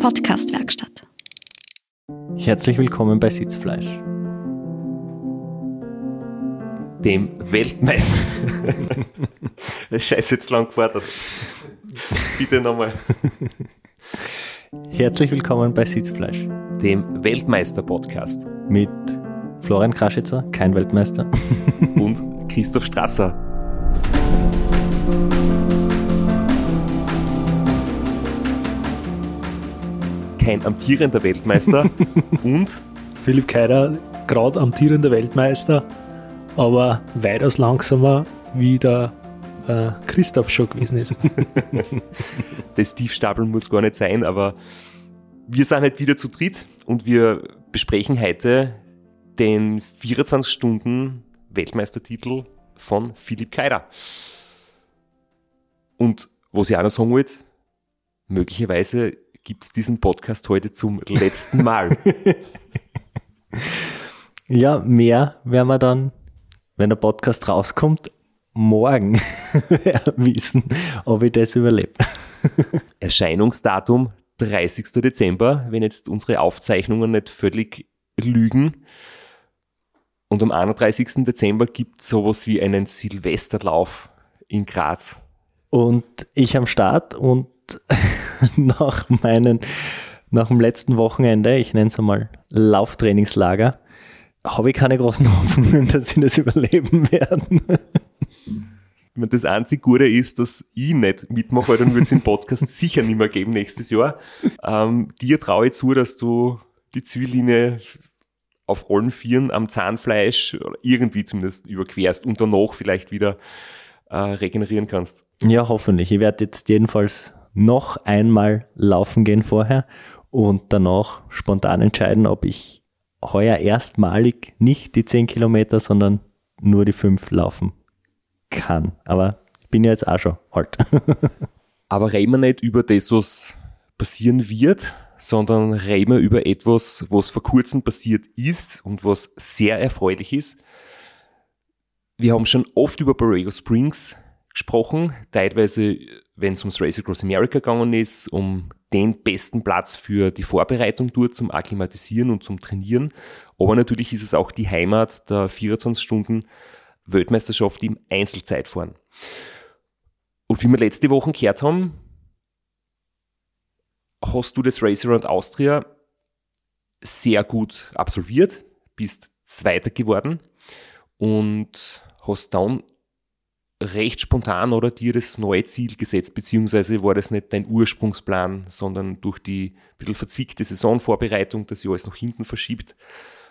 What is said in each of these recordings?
Podcastwerkstatt. Herzlich willkommen bei Sitzfleisch. Dem Weltmeister. Scheiße, jetzt lang gewartet. Bitte nochmal. Herzlich willkommen bei Sitzfleisch. Dem Weltmeister-Podcast. Mit Florian Kraschitzer, kein Weltmeister. Und Christoph Strasser. Kein amtierender Weltmeister. Und Philipp Keider, gerade amtierender Weltmeister, aber weitaus langsamer, wie der äh, Christoph schon gewesen ist. das Tiefstapeln muss gar nicht sein, aber wir sind halt wieder zu dritt und wir besprechen heute den 24 Stunden Weltmeistertitel von Philipp Keider. Und was ich auch noch sagen wollte, möglicherweise gibt es diesen Podcast heute zum letzten Mal. ja, mehr werden wir dann, wenn der Podcast rauskommt, morgen wissen, ob ich das überlebe. Erscheinungsdatum 30. Dezember, wenn jetzt unsere Aufzeichnungen nicht völlig lügen. Und am 31. Dezember gibt es sowas wie einen Silvesterlauf in Graz. Und ich am Start und nach meinen, nach dem letzten Wochenende, ich nenne es einmal Lauftrainingslager, habe ich keine großen Hoffnungen, dass sie das überleben werden. Das einzige Gute ist, dass ich nicht mitmache, weil dann wird es im Podcast sicher nicht mehr geben nächstes Jahr. Ähm, dir traue ich zu, dass du die Ziellinie auf allen Vieren am Zahnfleisch irgendwie zumindest überquerst und danach vielleicht wieder äh, regenerieren kannst. Ja, hoffentlich. Ich werde jetzt jedenfalls noch einmal laufen gehen vorher und danach spontan entscheiden, ob ich heuer erstmalig nicht die 10 Kilometer, sondern nur die 5 laufen kann. Aber ich bin ja jetzt auch schon alt. Aber reden wir nicht über das, was passieren wird, sondern reden wir über etwas, was vor kurzem passiert ist und was sehr erfreulich ist. Wir haben schon oft über Borrego Springs gesprochen, teilweise, wenn es ums Race Across America gegangen ist, um den besten Platz für die Vorbereitung dort zum Akklimatisieren und zum Trainieren. Aber natürlich ist es auch die Heimat der 24 Stunden Weltmeisterschaft im Einzelzeitfahren. Und wie wir letzte Woche gehört haben, hast du das Race Around Austria sehr gut absolviert, bist Zweiter geworden und hast dann recht spontan oder dir das neue Ziel gesetzt, beziehungsweise war das nicht dein Ursprungsplan, sondern durch die bisschen verzwickte Saisonvorbereitung, dass sich alles nach hinten verschiebt,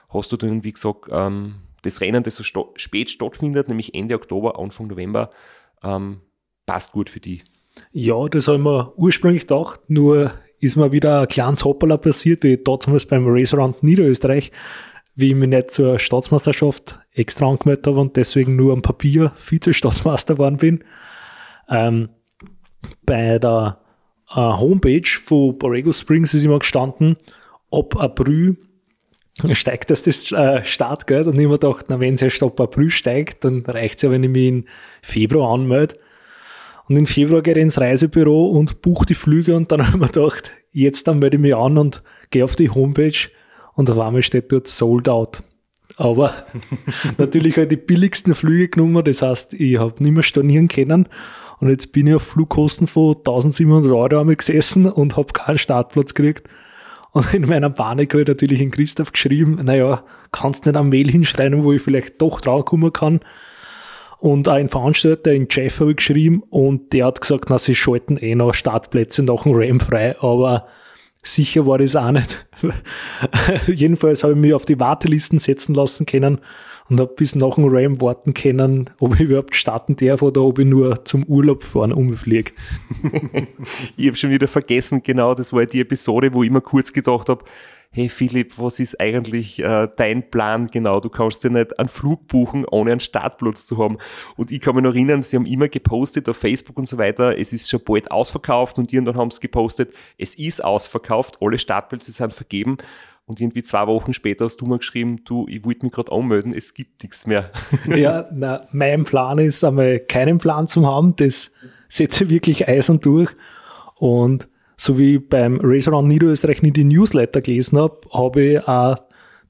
hast du dann, wie gesagt, ähm, das Rennen, das so sta spät stattfindet, nämlich Ende Oktober, Anfang November, ähm, passt gut für die. Ja, das haben wir ursprünglich gedacht, nur ist mir wieder ein kleines Hoppala passiert, wie damals beim Race Around Niederösterreich, wie ich mich nicht zur Staatsmeisterschaft extra angemeldet habe und deswegen nur am Papier Vize-Staatsmeister geworden bin. Ähm, bei der äh, Homepage von Borrego Springs ist immer gestanden, ab April steigt das das äh, Startgeld und ich habe mir gedacht, na, wenn es erst ab April steigt, dann reicht es ja, wenn ich mich im Februar anmelde. Und im Februar gehe ich ins Reisebüro und buche die Flüge und dann habe ich mir gedacht, jetzt dann melde ich mich an und gehe auf die Homepage und auf einmal steht dort Sold Out. Aber natürlich halt die billigsten Flüge genommen, das heißt, ich habe nicht mehr stornieren können und jetzt bin ich auf Flugkosten von 1700 Euro einmal gesessen und habe keinen Startplatz gekriegt. Und in meiner Panik habe ich natürlich in Christoph geschrieben, naja, kannst nicht am Mail hinschreiben, wo ich vielleicht doch draufkommen kann. Und ein Veranstalter in Jeff habe ich geschrieben und der hat gesagt, na, sie schalten eh noch Startplätze nach dem Ram frei, aber sicher war das auch nicht. Jedenfalls habe ich mich auf die Wartelisten setzen lassen können und habe bis nach dem Ram warten können, ob ich überhaupt starten darf oder ob ich nur zum Urlaub fahren umfliege. ich habe schon wieder vergessen, genau, das war die Episode, wo ich immer kurz gedacht habe, hey Philipp, was ist eigentlich äh, dein Plan genau? Du kannst ja nicht einen Flug buchen, ohne einen Startplatz zu haben. Und ich kann mich noch erinnern, sie haben immer gepostet auf Facebook und so weiter, es ist schon bald ausverkauft und dann haben sie gepostet, es ist ausverkauft, alle Startplätze sind vergeben. Und irgendwie zwei Wochen später hast du mir geschrieben, du, ich wollte mich gerade anmelden, es gibt nichts mehr. Ja, na, mein Plan ist einmal keinen Plan zu haben, das setze ich wirklich eisern durch. Und so wie beim Race Around Niederösterreich nie die Newsletter gelesen habe, habe ich auch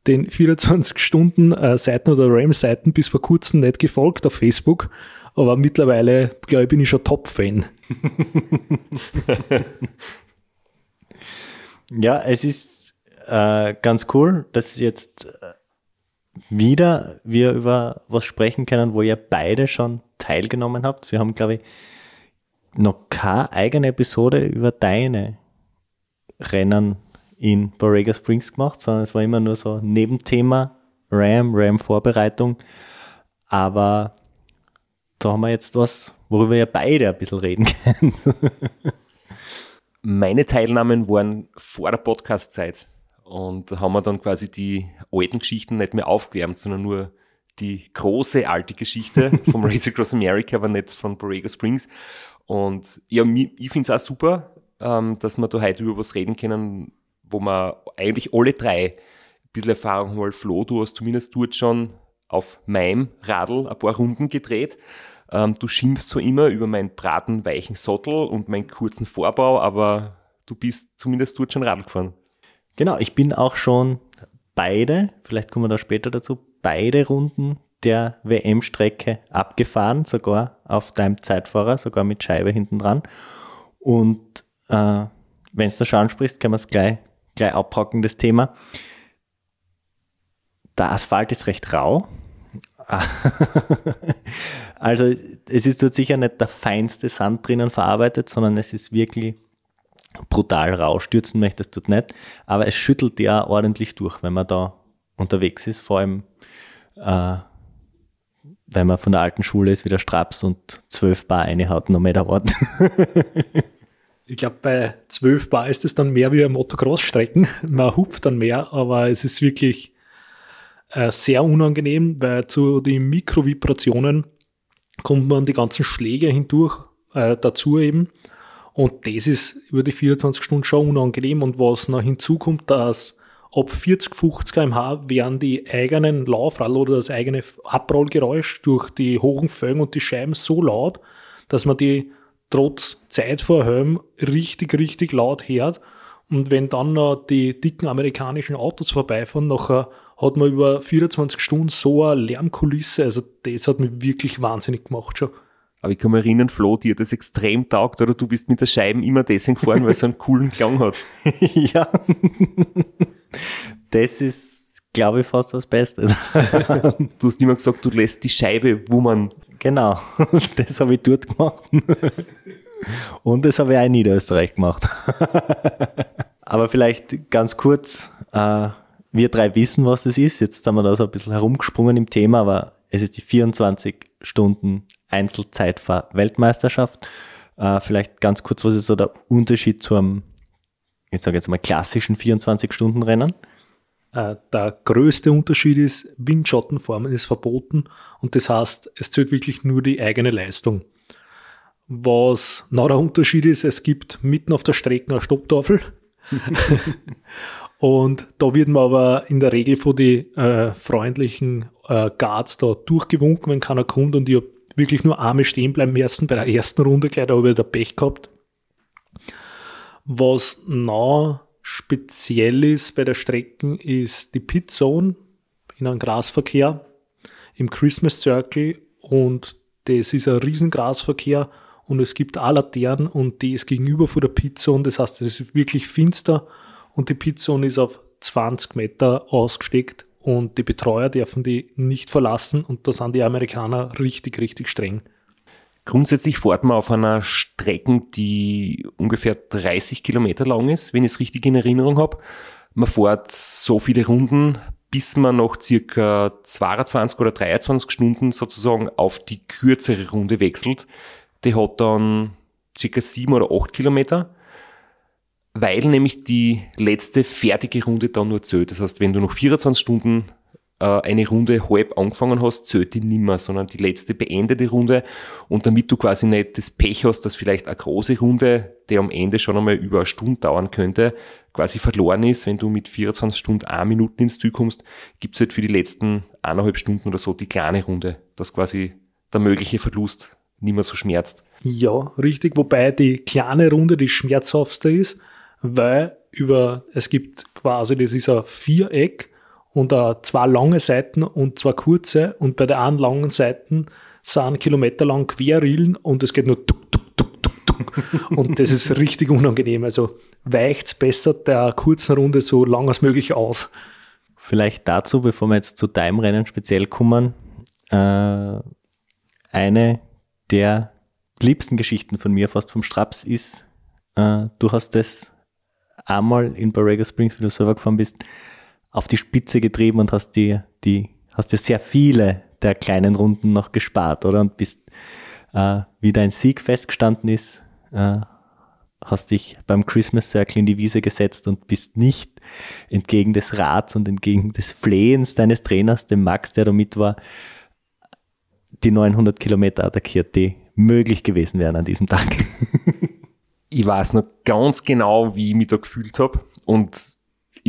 den 24 Stunden äh, Seiten oder RAM-Seiten bis vor kurzem nicht gefolgt auf Facebook. Aber mittlerweile, glaube ich, bin ich schon Top-Fan. ja, es ist äh, ganz cool, dass jetzt äh, wieder wir über was sprechen können, wo ihr beide schon teilgenommen habt. Wir haben, glaube ich, noch keine eigene Episode über deine Rennen in Borrega Springs gemacht, sondern es war immer nur so Nebenthema, RAM, RAM-Vorbereitung. Aber da haben wir jetzt was, worüber ihr beide ein bisschen reden könnt. Meine Teilnahmen waren vor der Podcast-Zeit und da haben wir dann quasi die alten Geschichten nicht mehr aufgewärmt, sondern nur die große alte Geschichte vom Race Across America, aber nicht von Borrego Springs. Und ja, ich finde es auch super, ähm, dass wir da heute über was reden können, wo wir eigentlich alle drei ein bisschen Erfahrung haben, Flo, du hast zumindest dort schon auf meinem Radl ein paar Runden gedreht. Ähm, du schimpfst so immer über meinen bratenweichen Sattel und meinen kurzen Vorbau, aber du bist zumindest dort schon Radl gefahren. Genau, ich bin auch schon beide, vielleicht kommen wir da später dazu, beide Runden der WM-Strecke abgefahren, sogar auf deinem Zeitfahrer, sogar mit Scheibe hinten dran. Und äh, wenn du da schon ansprichst, können wir es gleich, gleich abhaken, das Thema. Der Asphalt ist recht rau. also es ist dort sicher nicht der feinste Sand drinnen verarbeitet, sondern es ist wirklich brutal rau. Stürzen möchtest du nicht, aber es schüttelt ja ordentlich durch, wenn man da unterwegs ist, vor allem äh, wenn man von der alten Schule ist, wieder Straps und 12 Bar eine hat, noch mehr dauert. ich glaube, bei 12 Bar ist es dann mehr wie ein Motocross-Strecken. Man hupft dann mehr, aber es ist wirklich äh, sehr unangenehm, weil zu den Mikrovibrationen kommt man die ganzen Schläge hindurch äh, dazu eben. Und das ist über die 24 Stunden schon unangenehm. Und was noch hinzukommt, dass ab 40, 50 km/h werden die eigenen Laufrad oder das eigene Abrollgeräusch durch die hohen Felgen und die Scheiben so laut, dass man die trotz Zeit vor Helm richtig, richtig laut hört. Und wenn dann noch die dicken amerikanischen Autos vorbeifahren, nachher hat man über 24 Stunden so eine Lärmkulisse. Also das hat mich wirklich wahnsinnig gemacht schon. Aber ich kann mich erinnern, Flo, dir das extrem taugt, oder du bist mit der Scheiben immer deswegen gefahren, weil es so einen coolen Klang hat. ja das ist, glaube ich, fast das Beste. du hast immer gesagt, du lässt die Scheibe wummern. Genau, das habe ich dort gemacht. Und das habe ich auch in Niederösterreich gemacht. Aber vielleicht ganz kurz, äh, wir drei wissen, was das ist. Jetzt haben wir da so ein bisschen herumgesprungen im Thema, aber es ist die 24 Stunden Einzelzeitfahr-Weltmeisterschaft. Äh, vielleicht ganz kurz, was ist so der Unterschied zum ich sage jetzt mal, klassischen 24-Stunden-Rennen? Äh, der größte Unterschied ist, Windschattenformen ist verboten und das heißt, es zählt wirklich nur die eigene Leistung. Was noch der Unterschied ist, es gibt mitten auf der Strecke eine Stopptafel. und da wird man aber in der Regel von den äh, freundlichen äh, Guards da durchgewunken, wenn keiner kommt und ich habe wirklich nur Arme stehen bleiben müssen bei der ersten Runde gleich, da habe ich da Pech gehabt. Was noch speziell ist bei der Strecke, ist die Pit Zone in einem Grasverkehr im Christmas Circle und das ist ein riesen Grasverkehr und es gibt auch Laternen und die ist gegenüber von der Pit Zone, das heißt, es ist wirklich finster und die Pit Zone ist auf 20 Meter ausgesteckt und die Betreuer dürfen die nicht verlassen und da sind die Amerikaner richtig, richtig streng. Grundsätzlich fährt man auf einer Strecke, die ungefähr 30 Kilometer lang ist, wenn ich es richtig in Erinnerung habe. Man fährt so viele Runden, bis man noch circa 22 oder 23 Stunden sozusagen auf die kürzere Runde wechselt. Die hat dann circa 7 oder 8 Kilometer, weil nämlich die letzte fertige Runde dann nur zählt. Das heißt, wenn du noch 24 Stunden eine Runde halb angefangen hast, zählt die nimmer, sondern die letzte beendete Runde. Und damit du quasi nicht das Pech hast, dass vielleicht eine große Runde, die am Ende schon einmal über eine Stunde dauern könnte, quasi verloren ist, wenn du mit 24 Stunden eine Minuten ins Ziel kommst, gibt es halt für die letzten eineinhalb Stunden oder so die kleine Runde, dass quasi der mögliche Verlust nicht mehr so schmerzt. Ja, richtig. Wobei die kleine Runde die schmerzhaftste ist, weil über, es gibt quasi, das ist ein Viereck und uh, zwei lange Seiten und zwei kurze und bei der einen langen Seiten sind kilometerlang Querrillen und es geht nur tuk, tuk, tuk, tuk, tuk. und das ist richtig unangenehm. Also weicht es besser der kurzen Runde so lang als möglich aus. Vielleicht dazu, bevor wir jetzt zu deinem Rennen speziell kommen, äh, eine der liebsten Geschichten von mir fast vom Straps ist, äh, du hast das einmal in Borrego Springs, wie du selber gefahren bist, auf die Spitze getrieben und hast die, die, hast dir sehr viele der kleinen Runden noch gespart, oder? Und bist, äh, wie dein Sieg festgestanden ist, äh, hast dich beim Christmas Circle in die Wiese gesetzt und bist nicht entgegen des Rats und entgegen des Flehens deines Trainers, dem Max, der da mit war, die 900 Kilometer attackiert, die möglich gewesen wären an diesem Tag. ich weiß noch ganz genau, wie ich mich da gefühlt habe und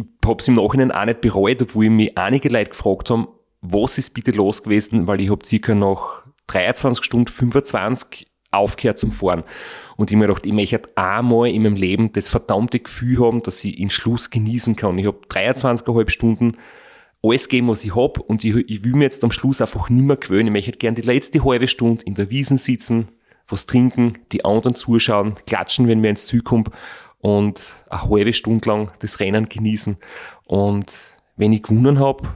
ich habe es im Nachhinein auch nicht bereut, obwohl mich einige Leute gefragt haben, was ist bitte los gewesen, weil ich habe circa noch 23 Stunden 25 aufgehört zum Fahren. Und ich mir gedacht, ich möchte einmal in meinem Leben das verdammte Gefühl haben, dass ich in Schluss genießen kann. Ich habe 23,5 Stunden alles geben, was ich habe und ich, ich will mir jetzt am Schluss einfach nicht mehr gewöhnen. Ich möchte gerne die letzte halbe Stunde in der Wiesen sitzen, was trinken, die anderen zuschauen, klatschen, wenn wir ins Ziel kommen und eine halbe Stunde lang das Rennen genießen. Und wenn ich gewonnen habe,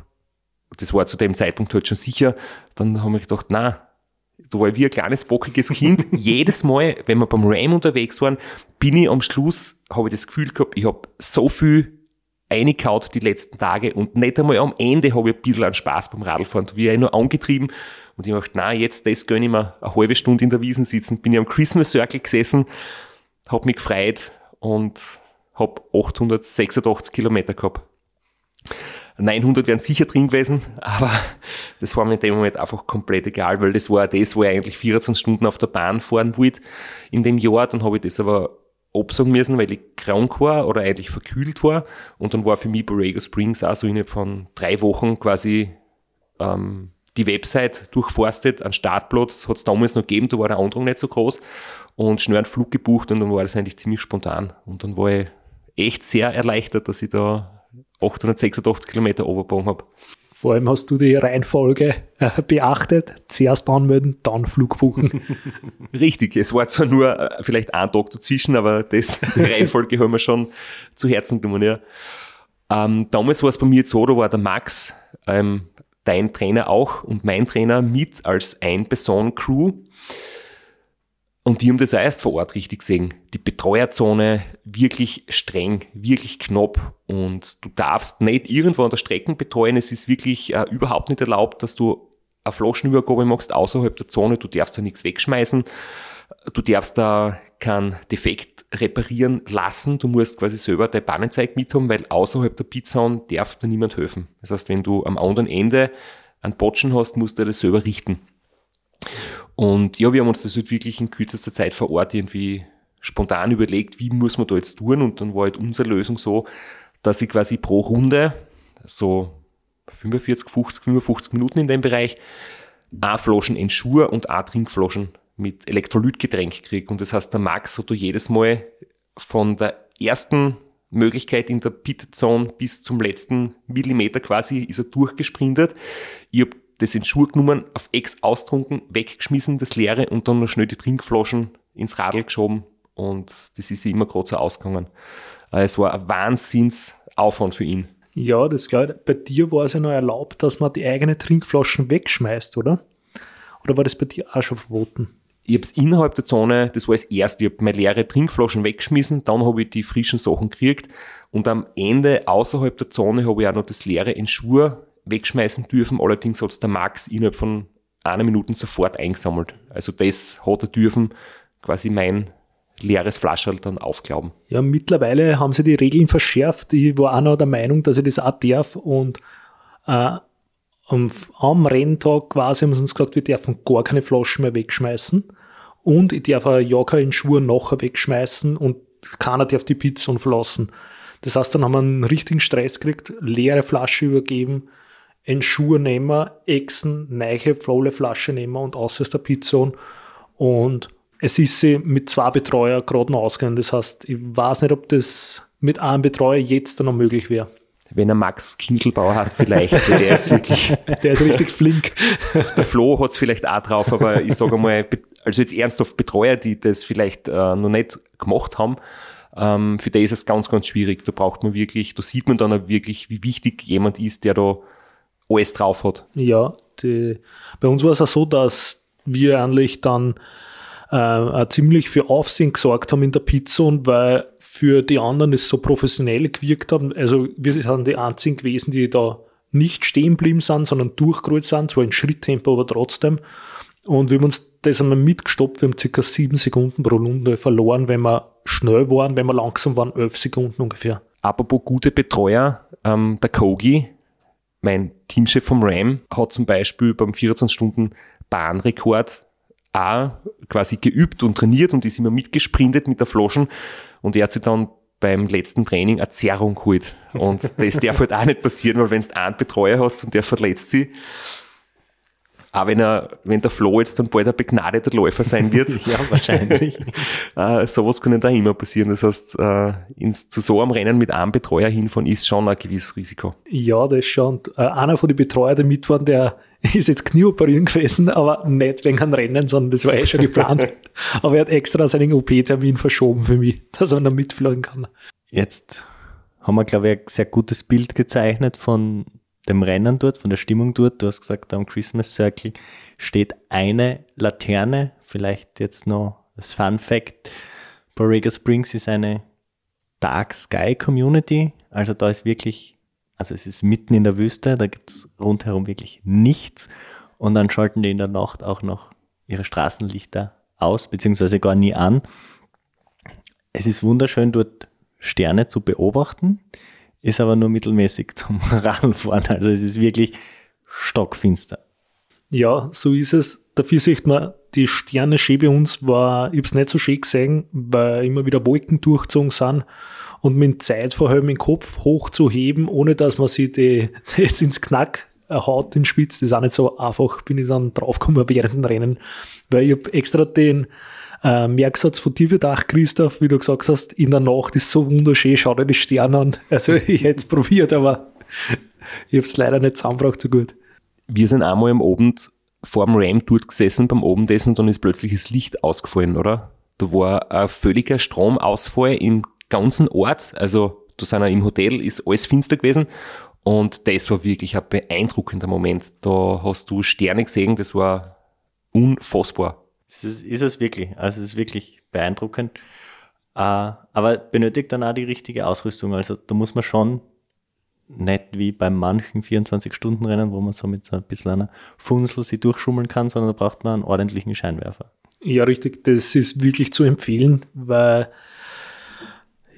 das war zu dem Zeitpunkt halt schon sicher, dann habe ich gedacht, na, da war ich wie ein kleines bockiges Kind. Jedes Mal, wenn wir beim Ram unterwegs waren, bin ich am Schluss, habe ich das Gefühl gehabt, ich habe so viel eingekaut die letzten Tage und nicht einmal am Ende habe ich ein bisschen an Spaß beim Radlfahren. Da bin ich nur angetrieben und ich dachte, na jetzt das gönne ich mir eine halbe Stunde in der Wiesen sitzen. Bin ich am Christmas Circle gesessen, habe mich gefreut und habe 886 Kilometer gehabt. 900 wären sicher drin gewesen, aber das war mir in dem Moment einfach komplett egal, weil das war das, wo ich eigentlich 24 Stunden auf der Bahn fahren wollte in dem Jahr. Dann habe ich das aber absagen müssen, weil ich krank war oder eigentlich verkühlt war. Und dann war für mich Borrego Springs auch so innerhalb von drei Wochen quasi ähm, die Website durchforstet, einen Startplatz hat es damals noch gegeben, da war der Andrang nicht so groß und schnell einen Flug gebucht und dann war das eigentlich ziemlich spontan. Und dann war ich echt sehr erleichtert, dass ich da 886 Kilometer Oberbogen habe. Vor allem hast du die Reihenfolge äh, beachtet. Zuerst anmelden, dann Flug buchen. Richtig, es war zwar nur äh, vielleicht ein Tag dazwischen, aber das, die Reihenfolge haben wir schon zu Herzen genommen. Ja. Ähm, damals war es bei mir jetzt so, da war der Max, ähm, dein Trainer auch und mein Trainer mit als Ein-Person-Crew. Und die haben das auch erst vor Ort richtig gesehen. Die Betreuerzone wirklich streng, wirklich knapp und du darfst nicht irgendwo an der Strecke betreuen. Es ist wirklich äh, überhaupt nicht erlaubt, dass du eine Flaschenübergabe machst außerhalb der Zone. Du darfst da nichts wegschmeißen. Du darfst da keinen Defekt reparieren lassen. Du musst quasi selber dein Bannenzeig mithaben, weil außerhalb der Pizzahn darf da niemand helfen. Das heißt, wenn du am anderen Ende einen Botschen hast, musst du das selber richten. Und ja, wir haben uns das halt wirklich in kürzester Zeit vor Ort irgendwie spontan überlegt, wie muss man da jetzt tun? Und dann war halt unsere Lösung so, dass ich quasi pro Runde, so 45, 50, 55 Minuten in dem Bereich, a Flaschen Ensure und a Trinkflaschen mit Elektrolytgetränk kriege. Und das heißt, der Max hat da jedes Mal von der ersten Möglichkeit in der Pitzone bis zum letzten Millimeter quasi ist er durchgesprintet. Ich habe das in Schuhe genommen, auf Ex austrunken, weggeschmissen, das Leere und dann noch schnell die Trinkflaschen ins Radl geschoben und das ist immer gerade so ausgegangen. Äh, es war ein Wahnsinnsaufwand für ihn. Ja, das glaube Bei dir war es ja noch erlaubt, dass man die eigenen Trinkflaschen wegschmeißt, oder? Oder war das bei dir auch schon verboten? Ich habe es innerhalb der Zone, das war das erste, ich habe meine leere Trinkflaschen weggeschmissen, dann habe ich die frischen Sachen gekriegt und am Ende außerhalb der Zone habe ich auch noch das leere in Schuhe wegschmeißen dürfen. Allerdings hat es der Max innerhalb von einer Minute sofort eingesammelt. Also das hat er dürfen, quasi mein leeres Flascherl dann aufglauben. Ja, mittlerweile haben sie die Regeln verschärft. Ich war auch noch der Meinung, dass ich das auch darf und äh, am, am Renntag quasi haben sie uns gesagt, wir dürfen gar keine Flaschen mehr wegschmeißen und ich darf auch ja keine Schuhe nachher wegschmeißen und keiner darf die Pizza verlassen. Das heißt, dann haben wir einen richtigen Stress gekriegt, leere Flasche übergeben, einen Schuh nehmen, Echsen, neiche, volle Flasche nehmen und aus aus der Pizza Und es ist sie mit zwei Betreuer gerade noch ausgegangen. Das heißt, ich weiß nicht, ob das mit einem Betreuer jetzt noch möglich wäre. Wenn er Max Kinselbauer hast, vielleicht. der ist wirklich. Der ist richtig flink. Der Flo hat es vielleicht auch drauf, aber ich sage mal, also jetzt ernsthaft Betreuer, die das vielleicht äh, noch nicht gemacht haben, ähm, für die ist es ganz, ganz schwierig. Da braucht man wirklich, da sieht man dann auch wirklich, wie wichtig jemand ist, der da alles drauf hat. Ja, die, bei uns war es auch so, dass wir eigentlich dann äh, ziemlich für Aufsehen gesorgt haben in der Pizzone, weil für die anderen es so professionell gewirkt haben. Also wir sind die einzigen gewesen, die da nicht stehen geblieben sind, sondern durchgerollt sind, zwar in Schritttempo, aber trotzdem. Und wir haben uns das einmal mitgestoppt, wir haben circa sieben Sekunden pro Runde verloren, wenn wir schnell waren, wenn wir langsam waren, elf Sekunden ungefähr. Apropos gute Betreuer, ähm, der Kogi, mein Teamchef vom RAM, hat zum Beispiel beim 24 Stunden Bahnrekord auch quasi geübt und trainiert und ist immer mitgesprintet mit der Flaschen und er hat sich dann beim letzten Training eine Zerrung geholt. Und das darf halt auch nicht passieren, weil wenn du einen Betreuer hast und der verletzt sich, auch wenn er, wenn der Flo jetzt dann bald ein begnadeter Läufer sein wird. ja, wahrscheinlich. äh, sowas kann da immer passieren. Das heißt, äh, ins, zu so einem Rennen mit einem Betreuer hinfahren ist schon ein gewisses Risiko. Ja, das ist schon. Äh, einer von den Betreuern, der mit waren, der ist jetzt Knieoperieren gewesen, aber nicht wegen einem Rennen, sondern das war eh schon geplant. aber er hat extra seinen OP-Termin verschoben für mich, dass er noch mitfliegen kann. Jetzt haben wir, glaube ich, ein sehr gutes Bild gezeichnet von dem Rennen dort, von der Stimmung dort, du hast gesagt, am Christmas Circle steht eine Laterne, vielleicht jetzt noch das Fun Fact, Borrega Springs ist eine Dark Sky Community, also da ist wirklich, also es ist mitten in der Wüste, da gibt es rundherum wirklich nichts und dann schalten die in der Nacht auch noch ihre Straßenlichter aus, beziehungsweise gar nie an. Es ist wunderschön, dort Sterne zu beobachten ist aber nur mittelmäßig zum Radfahren. Also es ist wirklich stockfinster. Ja, so ist es. Dafür sieht man, die Sterne schön bei uns war, ich habe es nicht so schön gesehen, weil immer wieder Wolken durchgezogen sind und mit Zeit vor allem den Kopf hochzuheben, ohne dass man sich die, das ins Knack haut, den Spitz, das ist auch nicht so einfach, bin ich dann draufgekommen während dem Rennen, weil ich habe extra den äh, Merksatz von dir bedacht, Christoph, wie du gesagt hast, in der Nacht ist so wunderschön, schau dir die Sterne an. Also ich hätte es probiert, aber ich habe es leider nicht zusammengebracht so gut. Wir sind einmal am Abend vor dem Ram dort gesessen beim Abendessen und dann ist plötzlich das Licht ausgefallen, oder? Da war ein völliger Stromausfall im ganzen Ort. Also da sind wir im Hotel, ist alles finster gewesen. Und das war wirklich ein beeindruckender Moment. Da hast du Sterne gesehen, das war unfassbar. Das ist, ist es wirklich. Also es ist wirklich beeindruckend. Uh, aber benötigt dann auch die richtige Ausrüstung. Also da muss man schon nicht wie bei manchen 24-Stunden-Rennen, wo man so mit ein bisschen einer Funsel sie durchschummeln kann, sondern da braucht man einen ordentlichen Scheinwerfer. Ja, richtig. Das ist wirklich zu empfehlen, weil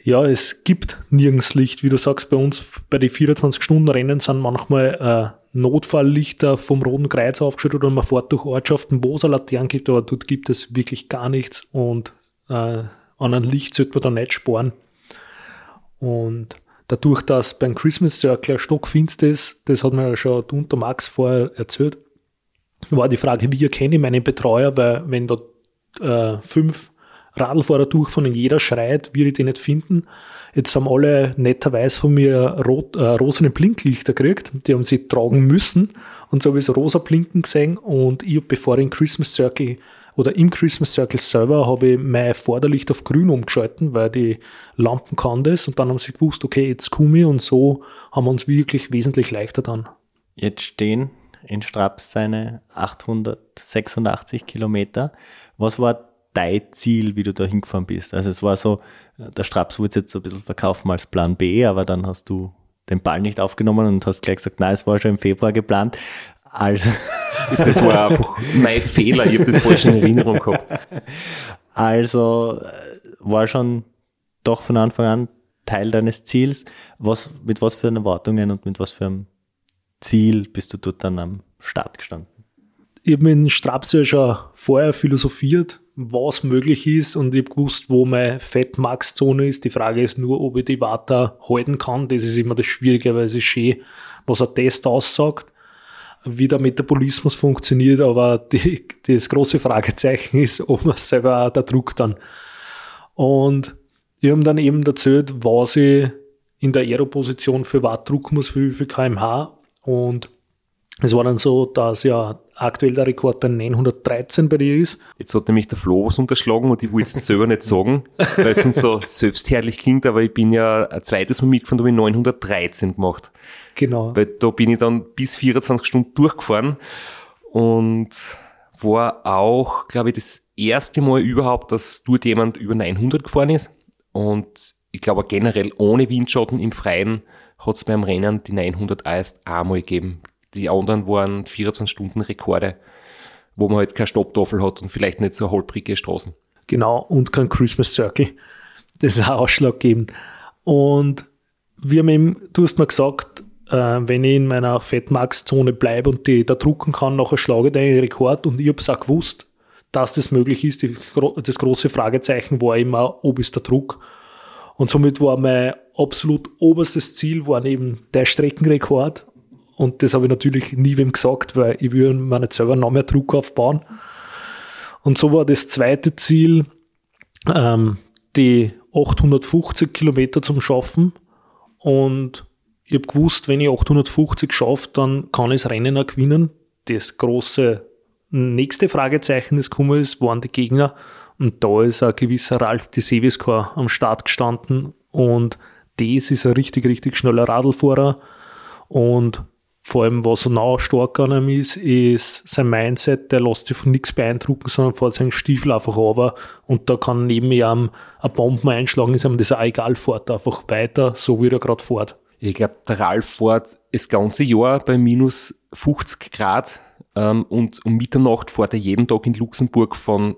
ja, es gibt nirgends Licht. Wie du sagst, bei uns bei den 24-Stunden-Rennen sind manchmal äh, Notfalllichter vom Roten Kreuz aufgeschüttet oder man fährt durch Ortschaften, wo es eine Laterne gibt, aber dort gibt es wirklich gar nichts und äh, an einem Licht sollte man da nicht sparen. Und dadurch, dass beim Christmas Circle stockfinster ist, das hat mir ja schon unter Max vorher erzählt, war die Frage, wie erkenne ich meinen Betreuer, weil wenn da äh, fünf Radlfahrer durchfahren und jeder schreit, würde ich den nicht finden. Jetzt haben alle netterweise von mir rot, äh, rosane Blinklichter gekriegt. Die haben sie tragen müssen. Und so habe ich rosa Blinken gesehen. Und ich, bevor ich im Christmas Circle oder im Christmas Circle selber habe ich mein Vorderlicht auf grün umgeschalten, weil die Lampen kann das. Und dann haben sie gewusst, okay, jetzt komme ich. Und so haben wir uns wirklich wesentlich leichter dann. Jetzt stehen in Straps seine 886 Kilometer. Was war dein Ziel, wie du da hingefahren bist? Also es war so, der Straps wurde jetzt so ein bisschen verkaufen als Plan B, aber dann hast du den Ball nicht aufgenommen und hast gleich gesagt, nein, es war schon im Februar geplant. Also das war einfach mein Fehler, ich habe das falsch in Erinnerung gehabt. Also äh, war schon doch von Anfang an Teil deines Ziels. Was, mit was für Erwartungen und mit was für einem Ziel bist du dort dann am Start gestanden? Ich habe mit Straps ja schon vorher philosophiert, was möglich ist und ich habe gewusst, wo meine Fettmax-Zone ist. Die Frage ist nur, ob ich die weiter halten kann. Das ist immer das Schwierige, weil es ist schön, was ein Test aussagt. wie der Metabolismus funktioniert, aber die, das große Fragezeichen ist, ob man selber der Druck dann. Und ich habe dann eben erzählt, was ich in der Aero-Position für Watt drucken muss, für wie viel kmh. Und es war dann so, dass ja aktuell der Rekord bei 913 bei dir ist. Jetzt hat nämlich der Flo was unterschlagen und ich will es selber nicht sagen, weil es uns so selbstherrlich klingt, aber ich bin ja ein zweites Mal mitgefahren, da habe ich 913 gemacht. Genau. Weil da bin ich dann bis 24 Stunden durchgefahren und war auch, glaube ich, das erste Mal überhaupt, dass dort jemand über 900 gefahren ist. Und ich glaube generell ohne Windschatten im Freien hat es beim Rennen die 900 erst einmal gegeben. Die anderen waren 24-Stunden-Rekorde, wo man halt keine Stopptafel hat und vielleicht nicht so holprige Straßen. Genau, und kein Christmas Circle. Das ist auch ausschlaggebend. Und wir haben eben, du hast mir gesagt, äh, wenn ich in meiner Fettmax-Zone bleibe und die da drucken kann, nachher schlage ich den Rekord und ich habe es auch gewusst, dass das möglich ist. Die, das große Fragezeichen war immer, ob ist der Druck. Und somit war mein absolut oberstes Ziel war eben der Streckenrekord. Und das habe ich natürlich nie wem gesagt, weil ich will mir nicht selber noch mehr Druck aufbauen. Und so war das zweite Ziel, ähm, die 850 Kilometer zum Schaffen. Und ich habe gewusst, wenn ich 850 schaffe, dann kann ich das Rennen auch gewinnen. Das große nächste Fragezeichen, das gekommen ist, waren die Gegner. Und da ist ein gewisser Ralf de am Start gestanden. Und das ist ein richtig, richtig schneller Radlfahrer. Und vor allem, was so nah stark an ihm ist, ist sein Mindset, der lässt sich von nichts beeindrucken, sondern fährt seinen Stiefel einfach runter. Und da kann neben ihm eine Bombe einschlagen, ist ihm das auch egal, fährt einfach weiter, so wie er gerade fährt. Ich glaube, der Ralf fährt das ganze Jahr bei minus 50 Grad ähm, und um Mitternacht fährt er jeden Tag in Luxemburg von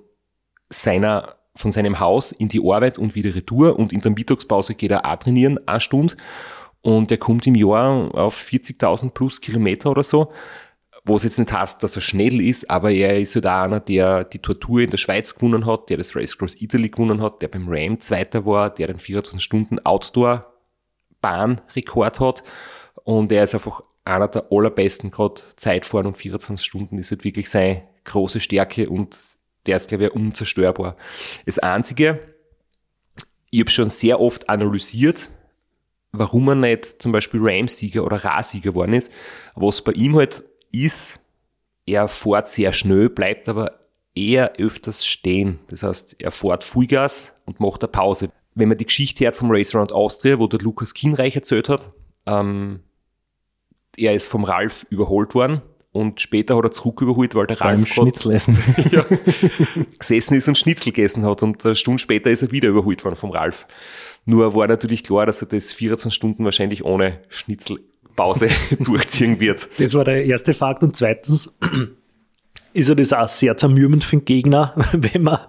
seiner von seinem Haus in die Arbeit und wieder retour. Und in der Mittagspause geht er auch trainieren, eine Stunde und er kommt im Jahr auf 40.000 plus Kilometer oder so, was jetzt nicht heißt, dass er schnell ist, aber er ist halt auch einer, der die Tortur in der Schweiz gewonnen hat, der das Race Cross Italy gewonnen hat, der beim Ram Zweiter war, der den 24 Stunden Outdoor Bahnrekord hat und er ist einfach einer der allerbesten, gerade Zeitfahren um 24 Stunden ist halt wirklich seine große Stärke und der ist, glaube ich, unzerstörbar. Das Einzige, ich habe schon sehr oft analysiert, warum er nicht zum Beispiel Ram-Sieger oder Ra-Sieger geworden ist. Was bei ihm halt ist, er fährt sehr schnell, bleibt aber eher öfters stehen. Das heißt, er fährt Vollgas und macht eine Pause. Wenn man die Geschichte hört vom Race Around Austria, wo der Lukas Kienreich erzählt hat, ähm, er ist vom Ralf überholt worden und später hat er zurück überholt, weil der Ralf Schnitzel essen. ja, gesessen ist und Schnitzel gegessen hat und eine Stunde später ist er wieder überholt worden vom Ralf. Nur war natürlich klar, dass er das 24 Stunden wahrscheinlich ohne Schnitzelpause durchziehen wird. Das war der erste Fakt. Und zweitens ist ja das auch sehr zermürbend für den Gegner, wenn man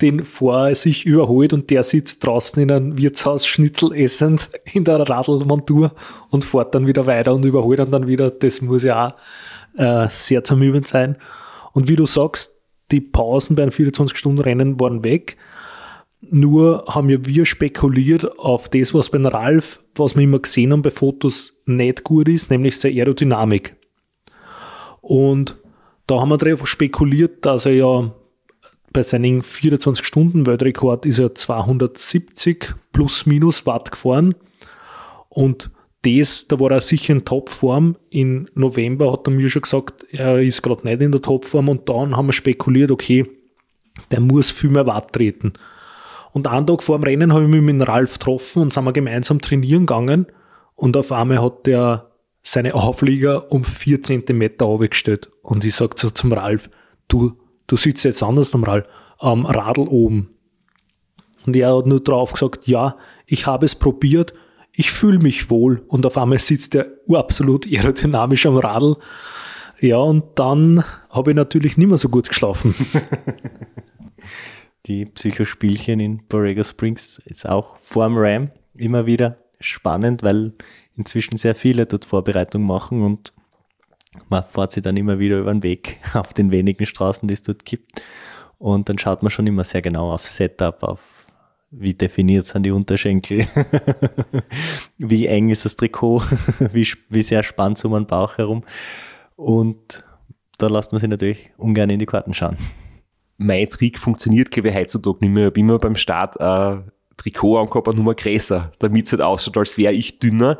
den vor sich überholt und der sitzt draußen in einem Wirtshaus Schnitzel essend in der Radlmontur und fährt dann wieder weiter und überholt ihn dann wieder. Das muss ja auch äh, sehr zermürbend sein. Und wie du sagst, die Pausen beim 24-Stunden-Rennen waren weg. Nur haben ja wir spekuliert auf das, was beim Ralf, was wir immer gesehen haben bei Fotos, nicht gut ist, nämlich seine Aerodynamik. Und da haben wir drauf spekuliert, dass er ja bei seinem 24-Stunden-Weltrekord ist er 270 plus minus Watt gefahren. Und das, da war er sicher in Topform. Im November hat er mir schon gesagt, er ist gerade nicht in der Topform. Und dann haben wir spekuliert, okay, der muss viel mehr Watt treten. Und einen Tag vor dem Rennen habe ich mich mit Ralf getroffen und sind wir gemeinsam trainieren gegangen. Und auf einmal hat der seine Auflieger um vier Zentimeter aufgestellt. Und ich sage so zum Ralf, du, du sitzt jetzt anders am Ralf, am Radl oben. Und er hat nur drauf gesagt, ja, ich habe es probiert, ich fühle mich wohl. Und auf einmal sitzt er absolut aerodynamisch am Radl. Ja, und dann habe ich natürlich nicht mehr so gut geschlafen. die Psychospielchen in Borrego Springs ist auch vorm Ram immer wieder spannend, weil inzwischen sehr viele dort Vorbereitung machen und man fährt sich dann immer wieder über den Weg auf den wenigen Straßen, die es dort gibt. Und dann schaut man schon immer sehr genau auf Setup, auf wie definiert sind die Unterschenkel, wie eng ist das Trikot, wie, wie sehr spannt so mein Bauch herum. Und da lässt man sich natürlich ungern in die Karten schauen. Mein Trick funktioniert, glaube ich, heutzutage nicht mehr. Ich habe immer beim Start äh, Trikot angehabt, eine Nummer größer, damit es halt ausschaut, als wäre ich dünner.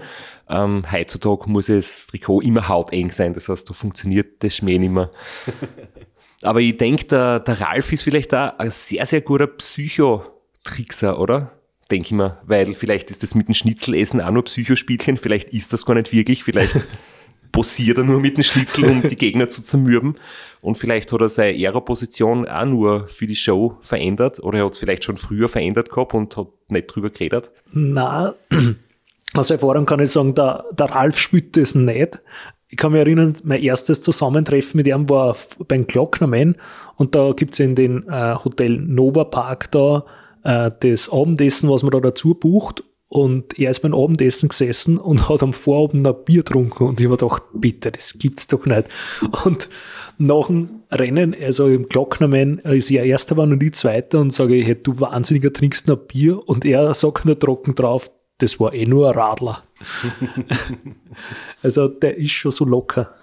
Ähm, heutzutage muss das Trikot immer hauteng sein, das heißt, da funktioniert das Schmäh nicht mehr. Aber ich denke, der, der Ralf ist vielleicht da ein sehr, sehr guter Psychotrickser, oder? Denke ich mir, weil vielleicht ist das mit dem Schnitzelessen auch nur Psychospielchen, vielleicht ist das gar nicht wirklich, vielleicht posiert er nur mit dem Schnitzel, um die Gegner zu zermürben. Und vielleicht hat er seine Aero-Position auch nur für die Show verändert oder er hat es vielleicht schon früher verändert gehabt und hat nicht drüber geredet. Na, aus Erfahrung kann ich sagen, der, der Ralf spielt das nicht. Ich kann mich erinnern, mein erstes Zusammentreffen mit ihm war beim Glocknerman und da gibt es in den äh, Hotel Nova Park da äh, das Abendessen, was man da dazu bucht und er ist beim Abendessen gesessen und hat am Vorabend ein Bier getrunken und ich habe gedacht, bitte, das gibt's doch nicht. Und nach dem Rennen, also im Glocknermann, ist er Erster war und ich Zweiter und sage, hey, du Wahnsinniger, trinkst noch Bier und er sagt nur trocken drauf, das war eh nur ein Radler. also der ist schon so locker.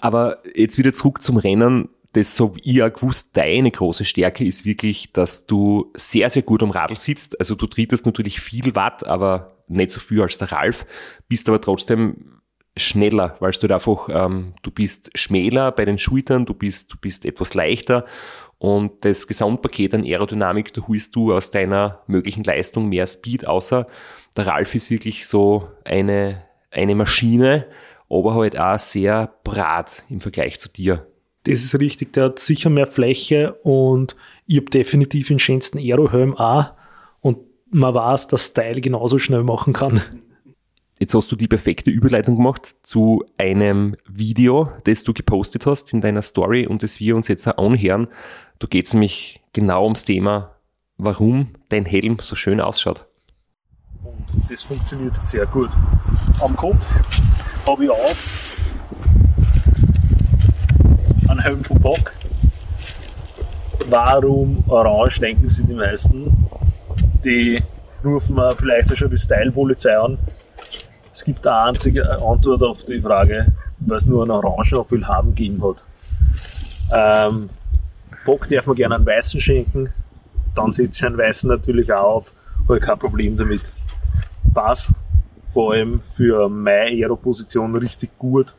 Aber jetzt wieder zurück zum Rennen. Das so wie ich auch gewusst, deine große Stärke ist wirklich, dass du sehr, sehr gut am Radl sitzt. Also du trittest natürlich viel Watt, aber nicht so viel als der Ralf, bist aber trotzdem schneller, weil du einfach, ähm, du bist schmäler bei den Schultern, du bist, du bist etwas leichter und das Gesamtpaket an Aerodynamik, da holst du aus deiner möglichen Leistung mehr Speed, außer der Ralf ist wirklich so eine, eine Maschine, aber halt auch sehr brat im Vergleich zu dir. Das ist richtig, der hat sicher mehr Fläche und ich habe definitiv den schönsten Aerohelm auch und man weiß, dass Style genauso schnell machen kann. Jetzt hast du die perfekte Überleitung gemacht zu einem Video, das du gepostet hast in deiner Story und das wir uns jetzt auch anhören. Da geht es nämlich genau ums Thema, warum dein Helm so schön ausschaut. Und das funktioniert sehr gut. Am Kopf habe ich auch einen Helm vom Bock. Warum orange, denken sich die meisten. Die rufen wir vielleicht schon die Style-Polizei an. Es gibt eine einzige Antwort auf die Frage, weil es nur einen Orangenapfel haben gegeben hat. Ähm, Bock darf man gerne einen weißen schenken, dann setze ich einen weißen natürlich auch auf, habe kein Problem damit. Passt vor allem für meine Aero-Position richtig gut,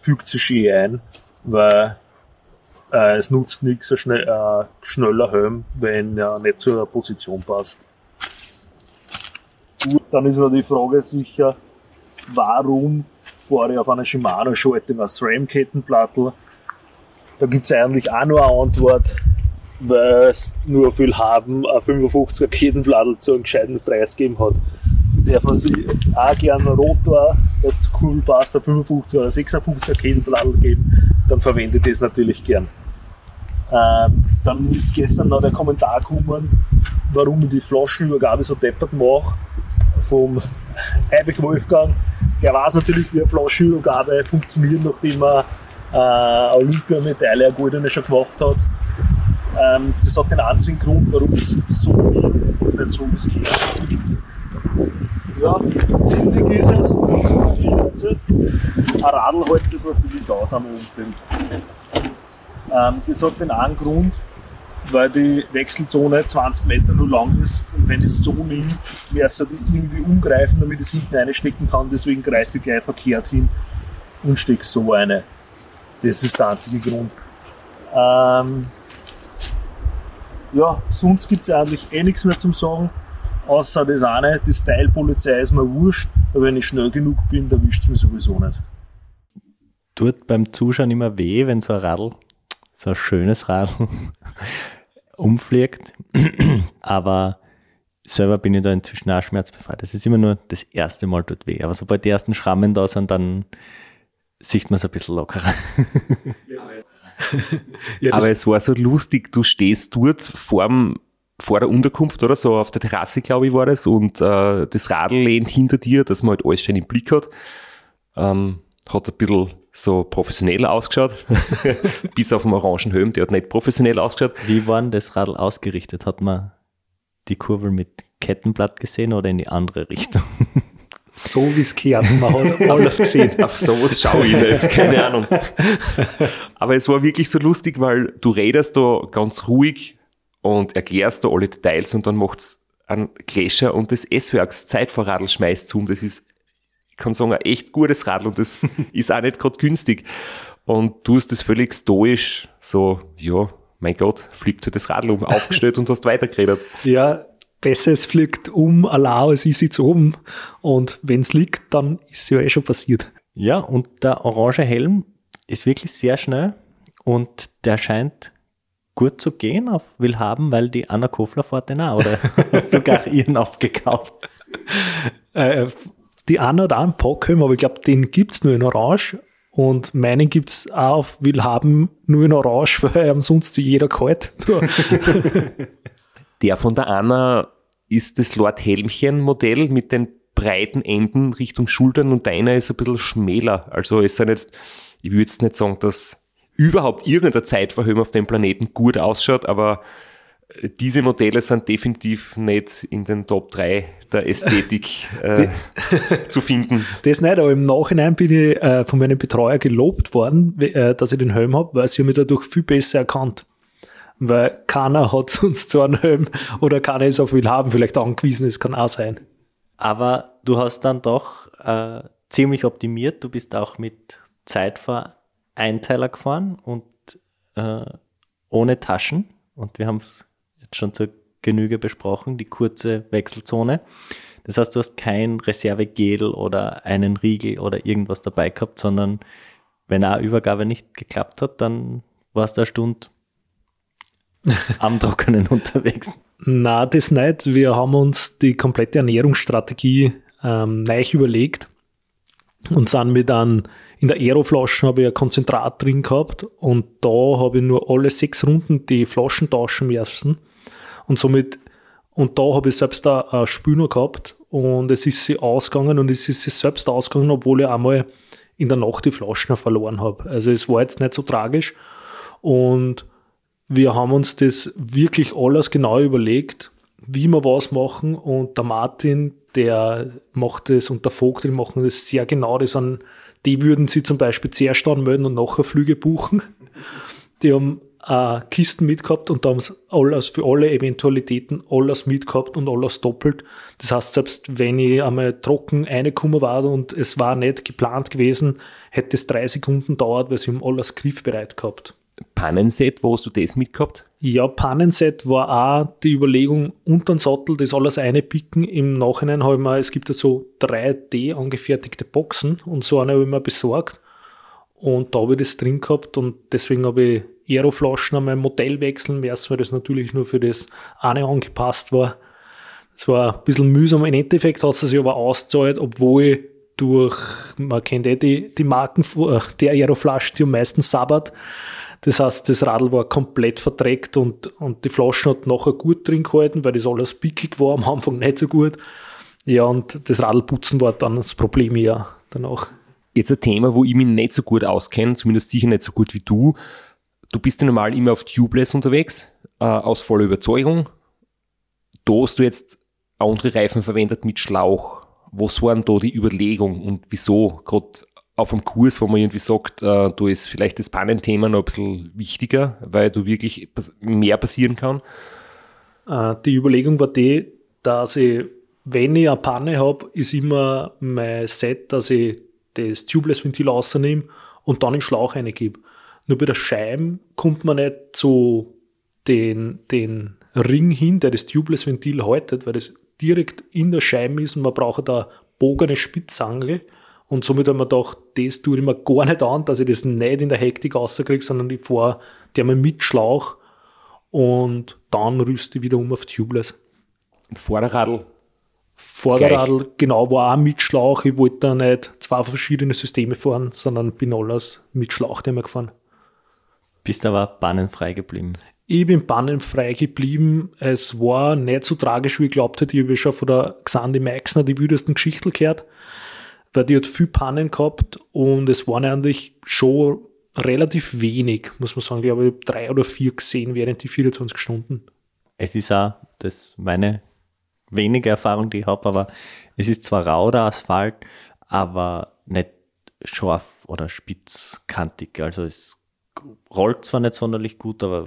fügt sich schön ein, weil äh, es nutzt nichts, ein schnell, äh, schneller Helm, wenn er nicht zur Position passt. Gut, dann ist noch die Frage sicher, warum fahre ich auf einer Shimano Schalte mit SRAM-Kettenplattel? Da gibt es eigentlich auch nur eine Antwort, weil es nur viel haben, ein 55er Kettenplattel zu einem gescheiten Preis gegeben hat. Darf man sich auch gerne einen Rotor, das cool passt, ein 55er oder 56er Kettenplattel geben, dann verwende ich das natürlich gern. Ähm, dann ist gestern noch der Kommentar gekommen, warum ich die Flaschenübergabe so deppert mache vom Eibig Wolfgang. Der weiß natürlich, wie eine Flaschenübergabe funktioniert, nachdem er äh, Olympiamedaille, eine goldene schon gemacht hat. Ähm, das hat den einzigen Grund, warum es so nicht so ist. Ja, windig ist es. Ein Radl hält das natürlich sind wir unten. Ähm, das hat den einen Grund, weil die Wechselzone 20 Meter nur lang ist und wenn ich es so nehme, wäre es halt irgendwie umgreifen, damit ich es hinten reinstecken kann. Deswegen greife ich gleich verkehrt hin und stecke so eine. Das ist der einzige Grund. Ähm, ja, sonst gibt es eigentlich eh nichts mehr zum Sagen, außer das eine, die Style-Polizei ist mir wurscht, aber wenn ich schnell genug bin, dann wischt es mich sowieso nicht. Tut beim Zuschauen immer weh, wenn so ein Radl, so ein schönes Radl, umfliegt. aber selber bin ich da inzwischen auch schmerzbefreit. Das ist immer nur das erste Mal tut weh. Aber sobald die ersten Schrammen da sind, dann sieht man es ein bisschen lockerer. ja, Aber es war so lustig, du stehst dort vorm, vor der Unterkunft oder so, auf der Terrasse, glaube ich, war das, und äh, das Radl lehnt hinter dir, dass man halt alles schön im Blick hat. Ähm, hat ein bisschen so professionell ausgeschaut, bis auf den orangen Helm, der hat nicht professionell ausgeschaut. Wie war denn das Radl ausgerichtet? Hat man die Kurbel mit Kettenblatt gesehen oder in die andere Richtung? So wie es gehört, man hat alles gesehen. Auf sowas schaue ich nicht, keine Ahnung. Aber es war wirklich so lustig, weil du redest da ganz ruhig und erklärst da alle Details und dann macht's einen Gläscher und das S-Werks Zeitvorradl schmeißt zu. Und das ist, ich kann sagen, ein echt gutes Radl und das ist auch nicht gerade günstig. Und du hast das völlig stoisch so, ja, mein Gott, fliegt halt das Radl um, aufgestellt und hast weitergeredet. Ja, besser es fliegt um, allein als ich sitze oben. Und wenn es liegt, dann ist es ja eh schon passiert. Ja, und der orange Helm ist wirklich sehr schnell und der scheint gut zu gehen auf Willhaben, weil die Anna Kofler fährt den auch, oder hast du gar ihren aufgekauft? Äh, die Anna hat auch einen Pockhelm, aber ich glaube, den gibt es nur in Orange. Und meinen gibt es auch auf Willhaben nur in Orange, weil am sonst jeder kalt. Der von der Anna ist das Lord Helmchen-Modell mit den breiten Enden Richtung Schultern und deiner ist ein bisschen schmäler. Also es sind jetzt, ich würde jetzt nicht sagen, dass überhaupt irgendein Zeitverhöhen auf dem Planeten gut ausschaut, aber diese Modelle sind definitiv nicht in den Top 3 der Ästhetik äh, zu finden. Das nicht, aber im Nachhinein bin ich äh, von meinem Betreuer gelobt worden, äh, dass ich den Helm habe, weil sie mich dadurch viel besser erkannt weil keiner hat sonst so einen Helm oder keiner ist auf will haben, vielleicht angewiesen, es kann auch sein. Aber du hast dann doch äh, ziemlich optimiert, du bist auch mit Zeitvereinteiler gefahren und äh, ohne Taschen und wir haben es jetzt schon zur Genüge besprochen, die kurze Wechselzone. Das heißt, du hast kein Reservegel oder einen Riegel oder irgendwas dabei gehabt, sondern wenn eine Übergabe nicht geklappt hat, dann war es eine Stunde am Trockenen unterwegs? Na, das nicht. Wir haben uns die komplette Ernährungsstrategie ähm, neu überlegt und sind mit einem, in der Aeroflaschen habe ich ein Konzentrat drin gehabt und da habe ich nur alle sechs Runden die Flaschen tauschen müssen und somit und da habe ich selbst ein Spüler gehabt und es ist sie ausgegangen und es ist sie selbst ausgegangen, obwohl ich einmal in der Nacht die Flaschen verloren habe. Also es war jetzt nicht so tragisch und wir haben uns das wirklich alles genau überlegt, wie wir was machen und der Martin, der macht das und der Vogt, die machen das sehr genau. Das sind, die würden sie zum Beispiel zuerst anmelden und nachher Flüge buchen. Die haben äh, Kisten mitgehabt und da haben sie alles für alle Eventualitäten alles mitgehabt und alles doppelt. Das heißt, selbst wenn ich einmal trocken reingekommen war und es war nicht geplant gewesen, hätte es drei Sekunden dauert, weil sie haben alles griffbereit gehabt. Pannenset, wo hast du das mitgehabt? Ja, Pannenset war auch die Überlegung, unter den Sattel das alles einpicken. Im Nachhinein habe ich mir, es gibt ja so 3D angefertigte Boxen und so eine habe ich mir besorgt. Und da habe ich das drin gehabt und deswegen habe ich Aeroflaschen an meinem Modell wechseln müssen, weil das natürlich nur für das eine angepasst war. Das war ein bisschen mühsam. Im Endeffekt hat es sich aber ausgezahlt, obwohl ich durch, man kennt eh die, die Marken äh, der Aeroflaschen, die am meisten sabbert, das heißt, das Radl war komplett verdreckt und, und die Flaschen hat nachher gut drin gehalten, weil das alles pickig war, am Anfang nicht so gut. Ja, und das Radlputzen war dann das Problem ja danach. Jetzt ein Thema, wo ich mich nicht so gut auskenne, zumindest sicher nicht so gut wie du. Du bist ja normal immer auf Tubeless unterwegs, äh, aus voller Überzeugung. Da hast du jetzt andere Reifen verwendet mit Schlauch. Was waren da die Überlegungen und wieso? Gerade auf einem Kurs, wo man irgendwie sagt, äh, du ist vielleicht das Pannenthema noch ein bisschen wichtiger, weil du wirklich mehr passieren kann? Äh, die Überlegung war die, dass ich, wenn ich eine Panne habe, ist immer mein Set, dass ich das Tubeless-Ventil rausnehme und dann den Schlauch reingebe. Nur bei der Scheibe kommt man nicht zu den, den Ring hin, der das Tubeless-Ventil haltet, weil das direkt in der Scheibe ist und man braucht da bogene Spitzangel und somit haben wir gedacht, das tue ich mir gar nicht an, dass ich das nicht in der Hektik rauskriege, sondern ich fahre die einmal mit Schlauch und dann rüste ich wieder um auf Tubeless. Und Vorderradl? Vorderradl, genau, war auch mit Schlauch. Ich wollte da nicht zwei verschiedene Systeme fahren, sondern bin alles mit Schlauch immer gefahren. Bist aber bannenfrei geblieben? Ich bin bannenfrei geblieben. Es war nicht so tragisch, wie ich glaubt hätte. Ich habe schon von der Xandi Meixner die wüdesten Geschichten gehört weil die hat viel Pannen gehabt und es waren eigentlich schon relativ wenig, muss man sagen. Ich habe drei oder vier gesehen während die 24 Stunden. Es ist auch das meine wenige Erfahrung, die ich habe, aber es ist zwar rau der Asphalt, aber nicht scharf oder spitzkantig. Also es rollt zwar nicht sonderlich gut, aber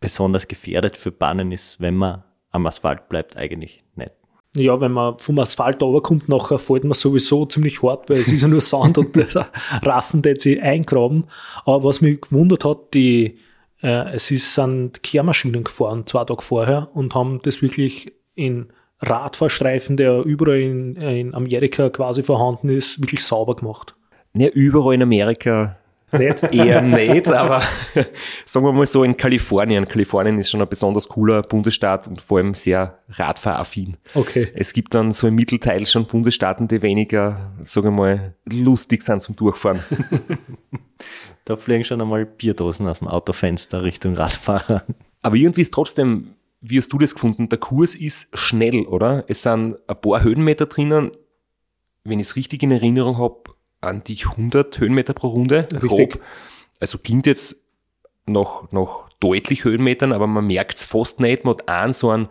besonders gefährdet für Bahnen ist, wenn man am Asphalt bleibt, eigentlich nicht. Ja, wenn man vom Asphalt runterkommt, nachher fällt man sowieso ziemlich hart, weil es ist ja nur Sand und der Raffen, der sich eingraben. Aber was mich gewundert hat, die, äh, es ist, sind Kehrmaschinen gefahren, zwei Tage vorher, und haben das wirklich in Radfahrstreifen, der überall in, in Amerika quasi vorhanden ist, wirklich sauber gemacht. Ja, überall in Amerika Nicht? eher nicht, aber sagen wir mal so in Kalifornien. Kalifornien ist schon ein besonders cooler Bundesstaat und vor allem sehr radfahraffin. Okay. Es gibt dann so im Mittelteil schon Bundesstaaten, die weniger, sagen wir mal, lustig sind zum Durchfahren. Da fliegen schon einmal Bierdosen aus dem Autofenster Richtung Radfahrer. Aber irgendwie ist trotzdem, wie hast du das gefunden? Der Kurs ist schnell, oder? Es sind ein paar Höhenmeter drinnen. Wenn ich es richtig in Erinnerung habe, an die 100 Höhenmeter pro Runde. Richtig. Also klingt jetzt noch, noch deutlich Höhenmetern, aber man merkt es fast nicht. Man hat einen so einen,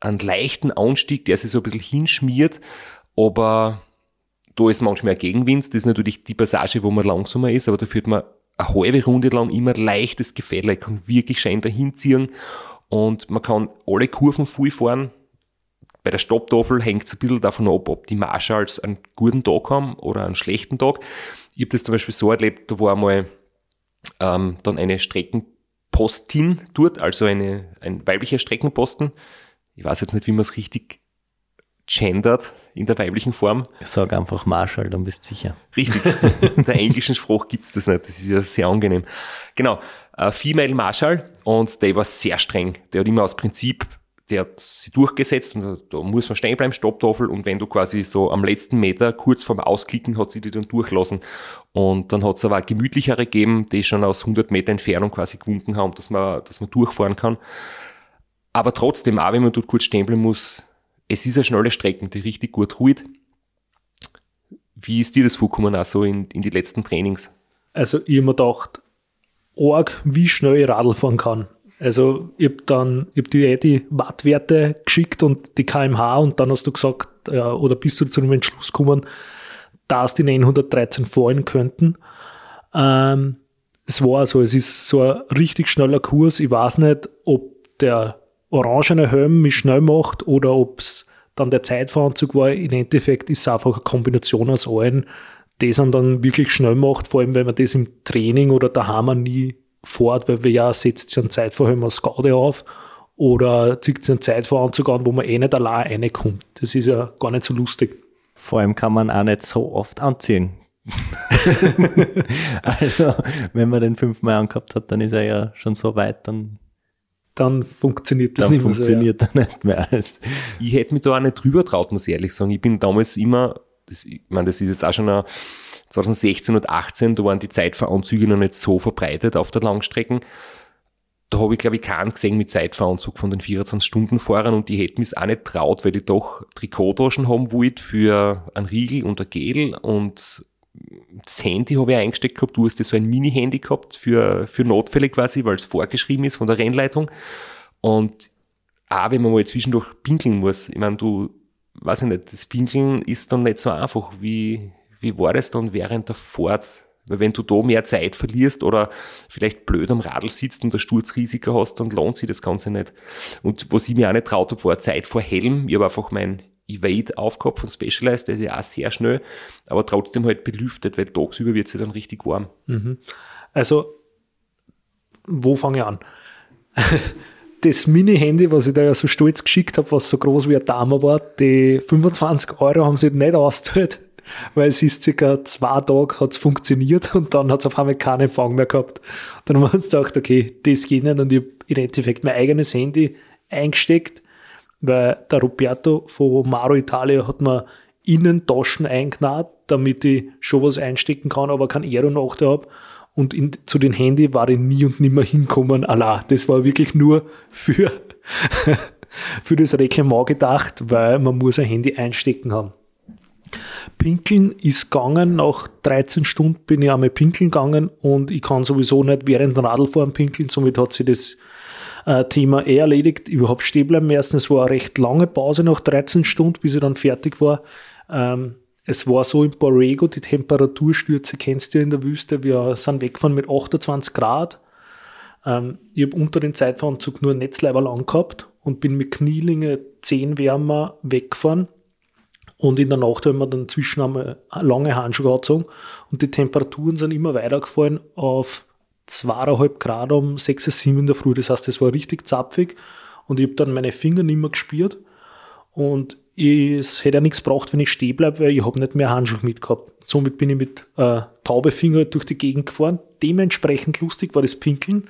einen leichten Anstieg, der sich so ein bisschen hinschmiert, aber da ist manchmal ein Gegenwind. Das ist natürlich die Passage, wo man langsamer ist, aber da führt man eine halbe Runde lang immer leichtes Gefälle. Ich kann wirklich schön dahin ziehen und man kann alle Kurven voll fahren. Bei der Stopptafel hängt es ein bisschen davon ab, ob die Marshalls einen guten Tag haben oder einen schlechten Tag. Ich habe das zum Beispiel so erlebt, da war einmal ähm, dann eine Streckenpostin dort, also eine, ein weiblicher Streckenposten. Ich weiß jetzt nicht, wie man es richtig gendert in der weiblichen Form. Ich sag einfach Marshall, dann bist du sicher. Richtig. In der englischen Spruch gibt's das nicht. Das ist ja sehr angenehm. Genau. Äh, Female Marshall und der war sehr streng. Der hat immer aus Prinzip, der hat sie durchgesetzt und da- muss man stehen bleiben, Stopptafel und wenn du quasi so am letzten Meter kurz vorm Ausklicken hat sie die dann durchlassen. Und dann hat's aber auch gemütlichere gegeben, die schon aus 100 Meter Entfernung quasi gewunken haben, dass man, dass man durchfahren kann. Aber trotzdem, auch wenn man dort kurz stehen bleiben muss, es ist eine schnelle Strecke, die richtig gut ruht. Wie ist dir das vorgekommen, auch so in, in die letzten Trainings? Also ich habe mir gedacht, arg, wie schnell ich Radl fahren kann. Also ich habe dann, ich hab dir eh die Wattwerte geschickt und die kmh und dann hast du gesagt, ja, oder bist du zu dem Entschluss gekommen, dass die 913 fallen könnten. Ähm, es war so, es ist so ein richtig schneller Kurs. Ich weiß nicht, ob der orangene Helm mich schnell macht oder ob es dann der Zeitveranzug war. Im Endeffekt ist es einfach eine Kombination aus allen, das einen dann wirklich schnell macht, vor allem wenn man das im Training oder daheim nie fährt, weil wir ja setzt sich einen Zeitverhelm aus Gaude auf oder zieht sich einen Zeitveranzug an, wo man eh nicht allein reinkommt. Das ist ja gar nicht so lustig. Vor allem kann man auch nicht so oft anziehen. also, wenn man den fünfmal angehabt hat, dann ist er ja schon so weit, dann, Dann funktioniert das dann nicht mehr so. funktioniert er nicht mehr alles. Ich hätte mich da auch nicht drüber traut, muss ich ehrlich sagen. Ich bin damals immer, das, ich meine, das ist jetzt auch schon ein 2016 und 18, da waren die Zeitveranzüge noch nicht so verbreitet auf der Langstrecken. Da habe ich, glaube ich, keinen gesehen mit Zeitveranzug von den 24-Stunden-Fahrern und die hätten mich auch nicht traut, weil ich doch Trikottaschen haben wollte für einen Riegel und ein Gel und das Handy habe ich eingesteckt gehabt. Du hast ja so ein Mini-Handy gehabt für, für Notfälle quasi, weil es vorgeschrieben ist von der Rennleitung. Und auch wenn man mal zwischendurch pinkeln muss, ich meine, du, weiß ich nicht, das Pinkeln ist dann nicht so einfach. Wie, wie war das dann während der Fahrt? Weil wenn du da mehr Zeit verlierst oder vielleicht blöd am Radl sitzt und ein Sturzrisiko hast, dann lohnt sich das Ganze nicht. Und was ich mir auch nicht traut habe, war Zeit vor Helm. Ich habe einfach mein Evade aufgehabt von Specialized, der ist ja auch sehr schnell, aber trotzdem halt belüftet, weil tagsüber wird es ja dann richtig warm. Also, wo fange ich an? Das Mini-Handy, was ich da ja so stolz geschickt habe, was so groß wie ein Dame war, die 25 Euro haben sie nicht ausgezahlt, weil es ist circa zwei Tage hat es funktioniert und dann hat es auf einmal keinen Empfang mehr gehabt. Dann haben wir uns gedacht, okay, das geht nicht und ich habe im Endeffekt mein eigenes Handy eingesteckt, weil der Roberto von Maro Italia hat mir innen Taschen eingenäht, damit ich schon was einstecken kann, aber kein Aero-Nachteil habe. Und in, zu den Handy war ich nie und nimmer hinkommen. Allah, das war wirklich nur für, für das Reglement gedacht, weil man muss ein Handy einstecken haben. Pinkeln ist gegangen, nach 13 Stunden bin ich einmal pinkeln gegangen und ich kann sowieso nicht während dem Radlfahren pinkeln, somit hat sich das Äh, Thema eh erledigt, überhaupt stehen bleiben müssen. Es war eine recht lange Pause nach 13 Stunden, bis ich dann fertig war. Ähm, es war so in Borrego, die Temperaturstürze kennst du ja in der Wüste. Wir sind weggefahren mit 28 Grad. Ähm, ich habe unter den Zeitveranzug nur ein Netzleiberl angehabt und bin mit Knielinge 10 wärmer weggefahren. Und in der Nacht haben wir dann zwischen einmal lange Handschuhe angezogen und die Temperaturen sind immer weitergefallen auf 2,5 Grad um 6, 7 in der Früh. Das heißt, es war richtig zapfig und ich habe dann meine Finger nicht mehr gespürt. Und es hätte ja nichts gebraucht, wenn ich stehen bleibe, weil ich habe nicht mehr Handschuhe mitgehabt. Somit bin ich mit äh, taube Finger durch die Gegend gefahren. Dementsprechend lustig war das Pinkeln,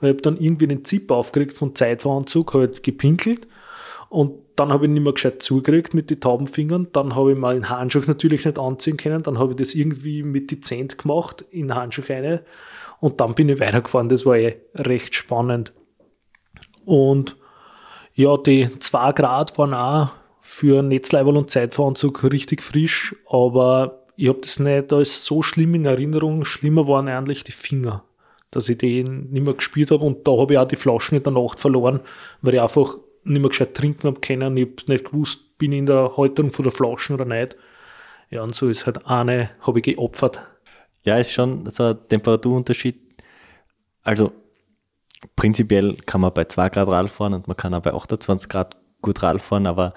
weil ich habe dann irgendwie den Zip aufgeregt von Zeitveranzug, halt gepinkelt und dann habe ich nicht mehr gescheit zugekriegt mit den tauben Fingern. Dann habe ich mal den Handschuh natürlich nicht anziehen können. Dann habe ich das irgendwie mit dezent gemacht in den Handschuh rein. Und dann bin ich weitergefahren. Das war eh recht spannend. Und ja, die 2 Grad waren auch für Netzleiberl und Zeitveranzug richtig frisch, aber ich habe das nicht als so schlimm in Erinnerung. Schlimmer waren eigentlich die Finger, dass ich die nicht mehr gespürt habe und da habe ich auch die Flaschen in der Nacht verloren, weil ich einfach nicht mehr gescheit trinken habe können. Ich habe nicht gewusst, bin ich in der Halterung von der Flaschen oder nicht. Ja, und so ist halt eine, habe ich geopfert. Ja, ist schon so ein Temperaturunterschied. Also prinzipiell kann man bei 2 Grad Rad fahren und man kann auch bei 28 Grad gut Rad fahren, aber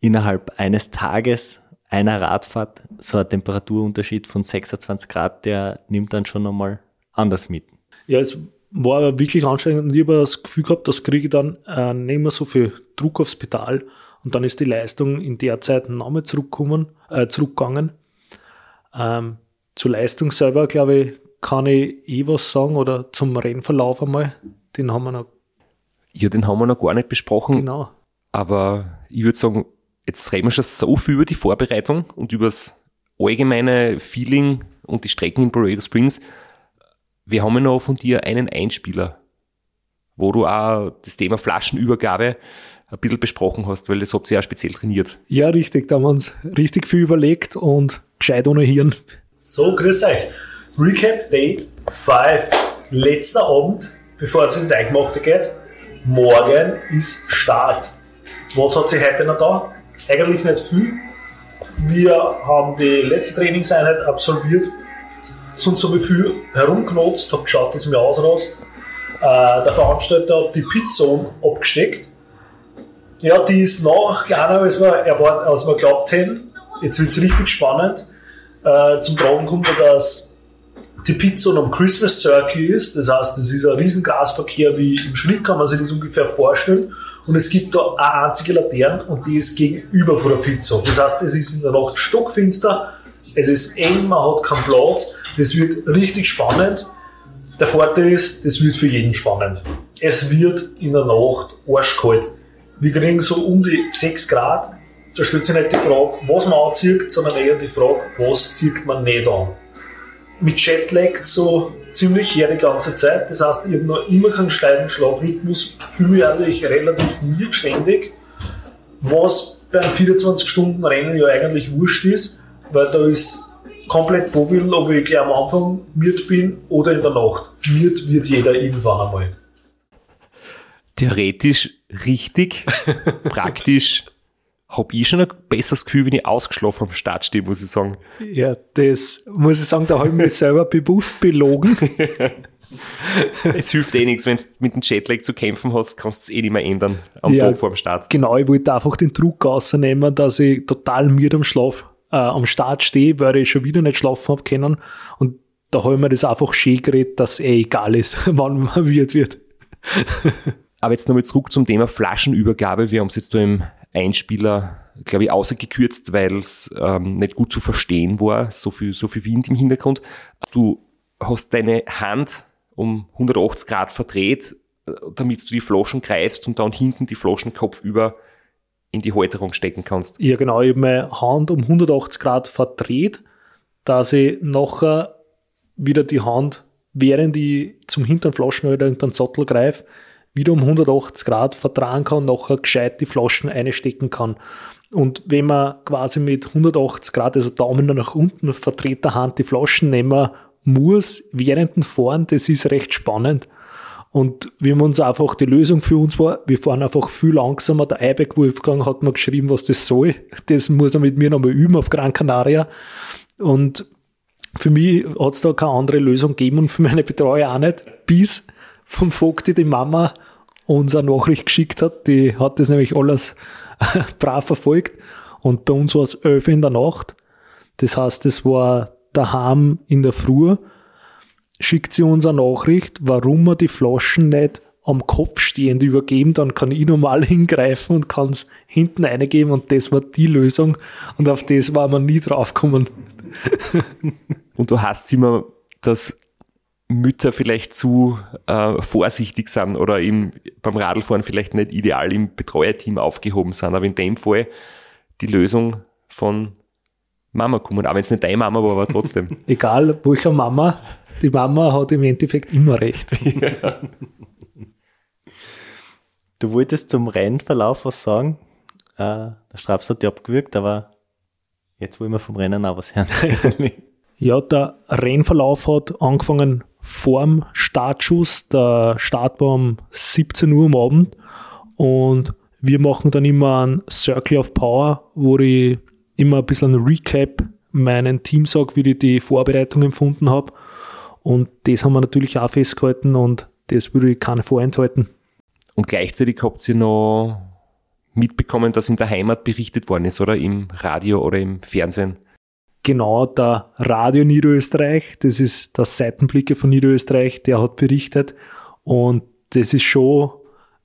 innerhalb eines Tages einer Radfahrt so ein Temperaturunterschied von 26 Grad, der nimmt dann schon nochmal anders mit. Ja, es war wirklich anstrengend und ich habe das Gefühl gehabt, das kriege ich dann äh, nicht mehr so viel Druck aufs Pedal und dann ist die Leistung in der Zeit nochmal zurückgekommen, äh, zurückgegangen. Ähm, zur Leistung selber, glaube ich, kann ich eh was sagen oder zum Rennverlauf einmal. Den haben wir noch. Ja, den haben wir noch gar nicht besprochen. Genau. Aber ich würde sagen, jetzt reden wir schon so viel über die Vorbereitung und über das allgemeine Feeling und die Strecken in Borrego Springs. Wir haben ja noch von dir einen Einspieler, wo du auch das Thema Flaschenübergabe ein bisschen besprochen hast, weil das habt ihr ja speziell trainiert. Ja, richtig. Da haben wir uns richtig viel überlegt und gescheit ohne Hirn. So, grüß euch. Recap Day 5. Letzter Abend, bevor es ins Eingemachte geht. Morgen ist Start. Was hat sich heute noch da? Eigentlich nicht viel. Wir haben die letzte Trainingseinheit absolviert sind so wie viel herumgenutzt, habe geschaut, dass ich mich ausrast. Äh, der Veranstalter hat die Pizza abgesteckt. Ja, die ist noch kleiner, als wir, erwartet, als wir glaubt hätten. Jetzt wird es richtig spannend. Äh, zum Tragen kommt, dass die Pizza am Christmas Circle ist. Das heißt, das ist ein riesen Gasverkehr wie im Schnitt, kann man sich das ungefähr vorstellen. Und es gibt da eine einzige Laterne und die ist gegenüber von der Pizza. Das heißt, es ist in der Nacht stockfinster, es ist eng, man hat keinen Platz. Das wird richtig spannend. Der Vorteil ist, das wird für jeden spannend. Es wird in der Nacht arschkalt. Wir kriegen so um die 6 Grad. Da stellt sich nicht die Frage, was man anzieht, sondern eher die Frage, was zieht man nicht an. Mit Jetlag so ziemlich her die ganze Zeit. Das heißt, ich habe noch immer keinen steilen Schlafrhythmus, fühle mich eigentlich relativ mild ständig, was beim 24-Stunden-Rennen ja eigentlich wurscht ist, weil da ist komplett Bobil, ob ich gleich am Anfang miert bin oder in der Nacht. Miert wird jeder irgendwann einmal. Theoretisch richtig, praktisch habe ich schon ein besseres Gefühl, wenn ich ausgeschlafen am Start stehe, muss ich sagen. Ja, das muss ich sagen, da habe ich mich selber bewusst belogen. es hilft eh nichts, wenn du mit dem Jetlag zu kämpfen hast, kannst du es eh nicht mehr ändern am ja, Tag vor dem Start. Genau, ich wollte einfach den Druck rausnehmen, dass ich total müde am Schlaf äh, am Start stehe, weil ich schon wieder nicht schlafen habe können. Und da habe ich mir das einfach schön geredet, dass eh egal ist, wann man wird wird. Aber jetzt nochmal zurück zum Thema Flaschenübergabe. Wir haben es jetzt da im Einspieler, glaube ich, außergekürzt, weil es ähm, nicht gut zu verstehen war. So viel, so viel Wind im Hintergrund. Du hast deine Hand um 180 Grad verdreht, äh, damit du die Flaschen greifst und dann hinten die Flaschen kopfüber in die Halterung stecken kannst. Ja, genau. Ich habe meine Hand um 180 Grad verdreht, dass ich nachher wieder die Hand, während ich zum hinteren Flaschenhalter in den Sattel greife, wieder um 180 Grad vertragen kann, nachher gescheit die Flaschen einstecken kann. Und wenn man quasi mit 180 Grad, also Daumen nach unten, verdrehter Hand die Flaschen nehmen muss, während dem Fahren, das ist recht spannend. Und wir haben uns einfach, die Lösung für uns war, wir fahren einfach viel langsamer. Der Eibeck Wolfgang hat mir geschrieben, was das soll. Das muss er mit mir nochmal üben auf Gran Canaria. Und für mich hat es da keine andere Lösung gegeben und für meine Betreuer auch nicht, bis vom Vogti die Mama uns eine Nachricht geschickt hat. Die hat das nämlich alles brav verfolgt. Und bei uns war es elf in der Nacht. Das heißt, es war daheim in der Früh. Schickt sie uns eine Nachricht, warum wir die Flaschen nicht am Kopf stehend übergeben, dann kann ich normal hingreifen und kann es hinten eingeben und das war die Lösung und auf das war man nie draufgekommen. und du hast immer, dass Mütter vielleicht zu äh, vorsichtig sind oder im, beim Radlfahren vielleicht nicht ideal im Betreuerteam aufgehoben sind, aber in dem Fall die Lösung von Mama kommen. Auch wenn es nicht deine Mama war, aber trotzdem. Egal, welcher Mama, die Mama hat im Endeffekt immer recht. Ja. Du wolltest zum Rennverlauf was sagen. Äh, der Straps hat dich abgewürgt, aber jetzt wollen wir vom Rennen auch was hören. ja, der Rennverlauf hat angefangen vorm Startschuss. Der Start war um 17 Uhr am Abend und wir machen dann immer einen Circle of Power, wo ich immer ein bisschen ein Recap meinen Team sage, wie ich die Vorbereitung empfunden habe. Und das haben wir natürlich auch festgehalten und das würde ich keine vorenthalten. Und gleichzeitig habt ihr noch mitbekommen, dass in der Heimat berichtet worden ist, oder? Im Radio oder im Fernsehen? Genau, der Radio Niederösterreich, das ist der Seitenblicke von Niederösterreich, der hat berichtet. Und das ist schon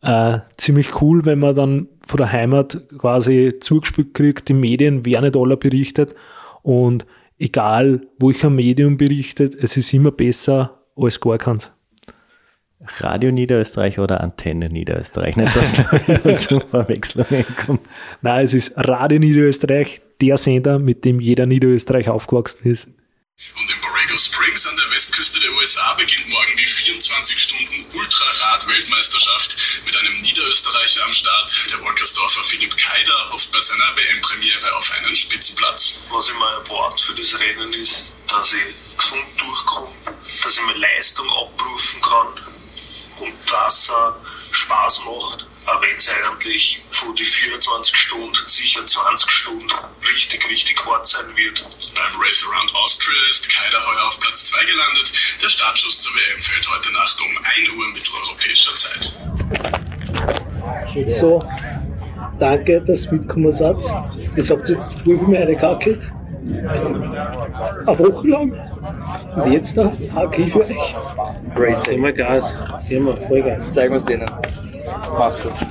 äh, ziemlich cool, wenn man dann von der Heimat quasi zugespielt kriegt, die Medien, wer nicht alle berichtet. Und egal, wo ich ein Medium berichtet, es ist immer besser als gar keins. Radio Niederösterreich oder Antenne Niederösterreich? Nicht, dass da zu Verwechslungen kommt. Nein, es ist Radio Niederösterreich, der Sender, mit dem jeder Niederösterreich aufgewachsen ist. Und Borrego Springs an der Westküste der USA beginnt morgen die 24 Stunden Ultrarad-Weltmeisterschaft mit einem Niederösterreicher am Start. Der Wolkersdorfer Philipp Keider hofft bei seiner WM-Premiere auf einen Spitzenplatz. Was ich mir erwarte für das Rennen ist, dass ich gesund durchkomme, dass ich meine Leistung abrufen kann und dass er Spaß macht, auch wenn es eigentlich von die 24 Stunden sicher 20 Stunden richtig, richtig hart sein wird. Beim Race Around Austria ist Keider heuer auf Platz 2 gelandet. Der Startschuss zur WM fällt heute Nacht um 1 Uhr mitteleuropäischer Zeit. So, danke, dass ihr mitgekommen seid. Ihr habt jetzt für mich eine gehackelt. Eine Woche lang. Und jetzt da hacke ich für euch. Race Day. Immer Gas. Immer Vollgas. Zeigen wir es denen. Machst es.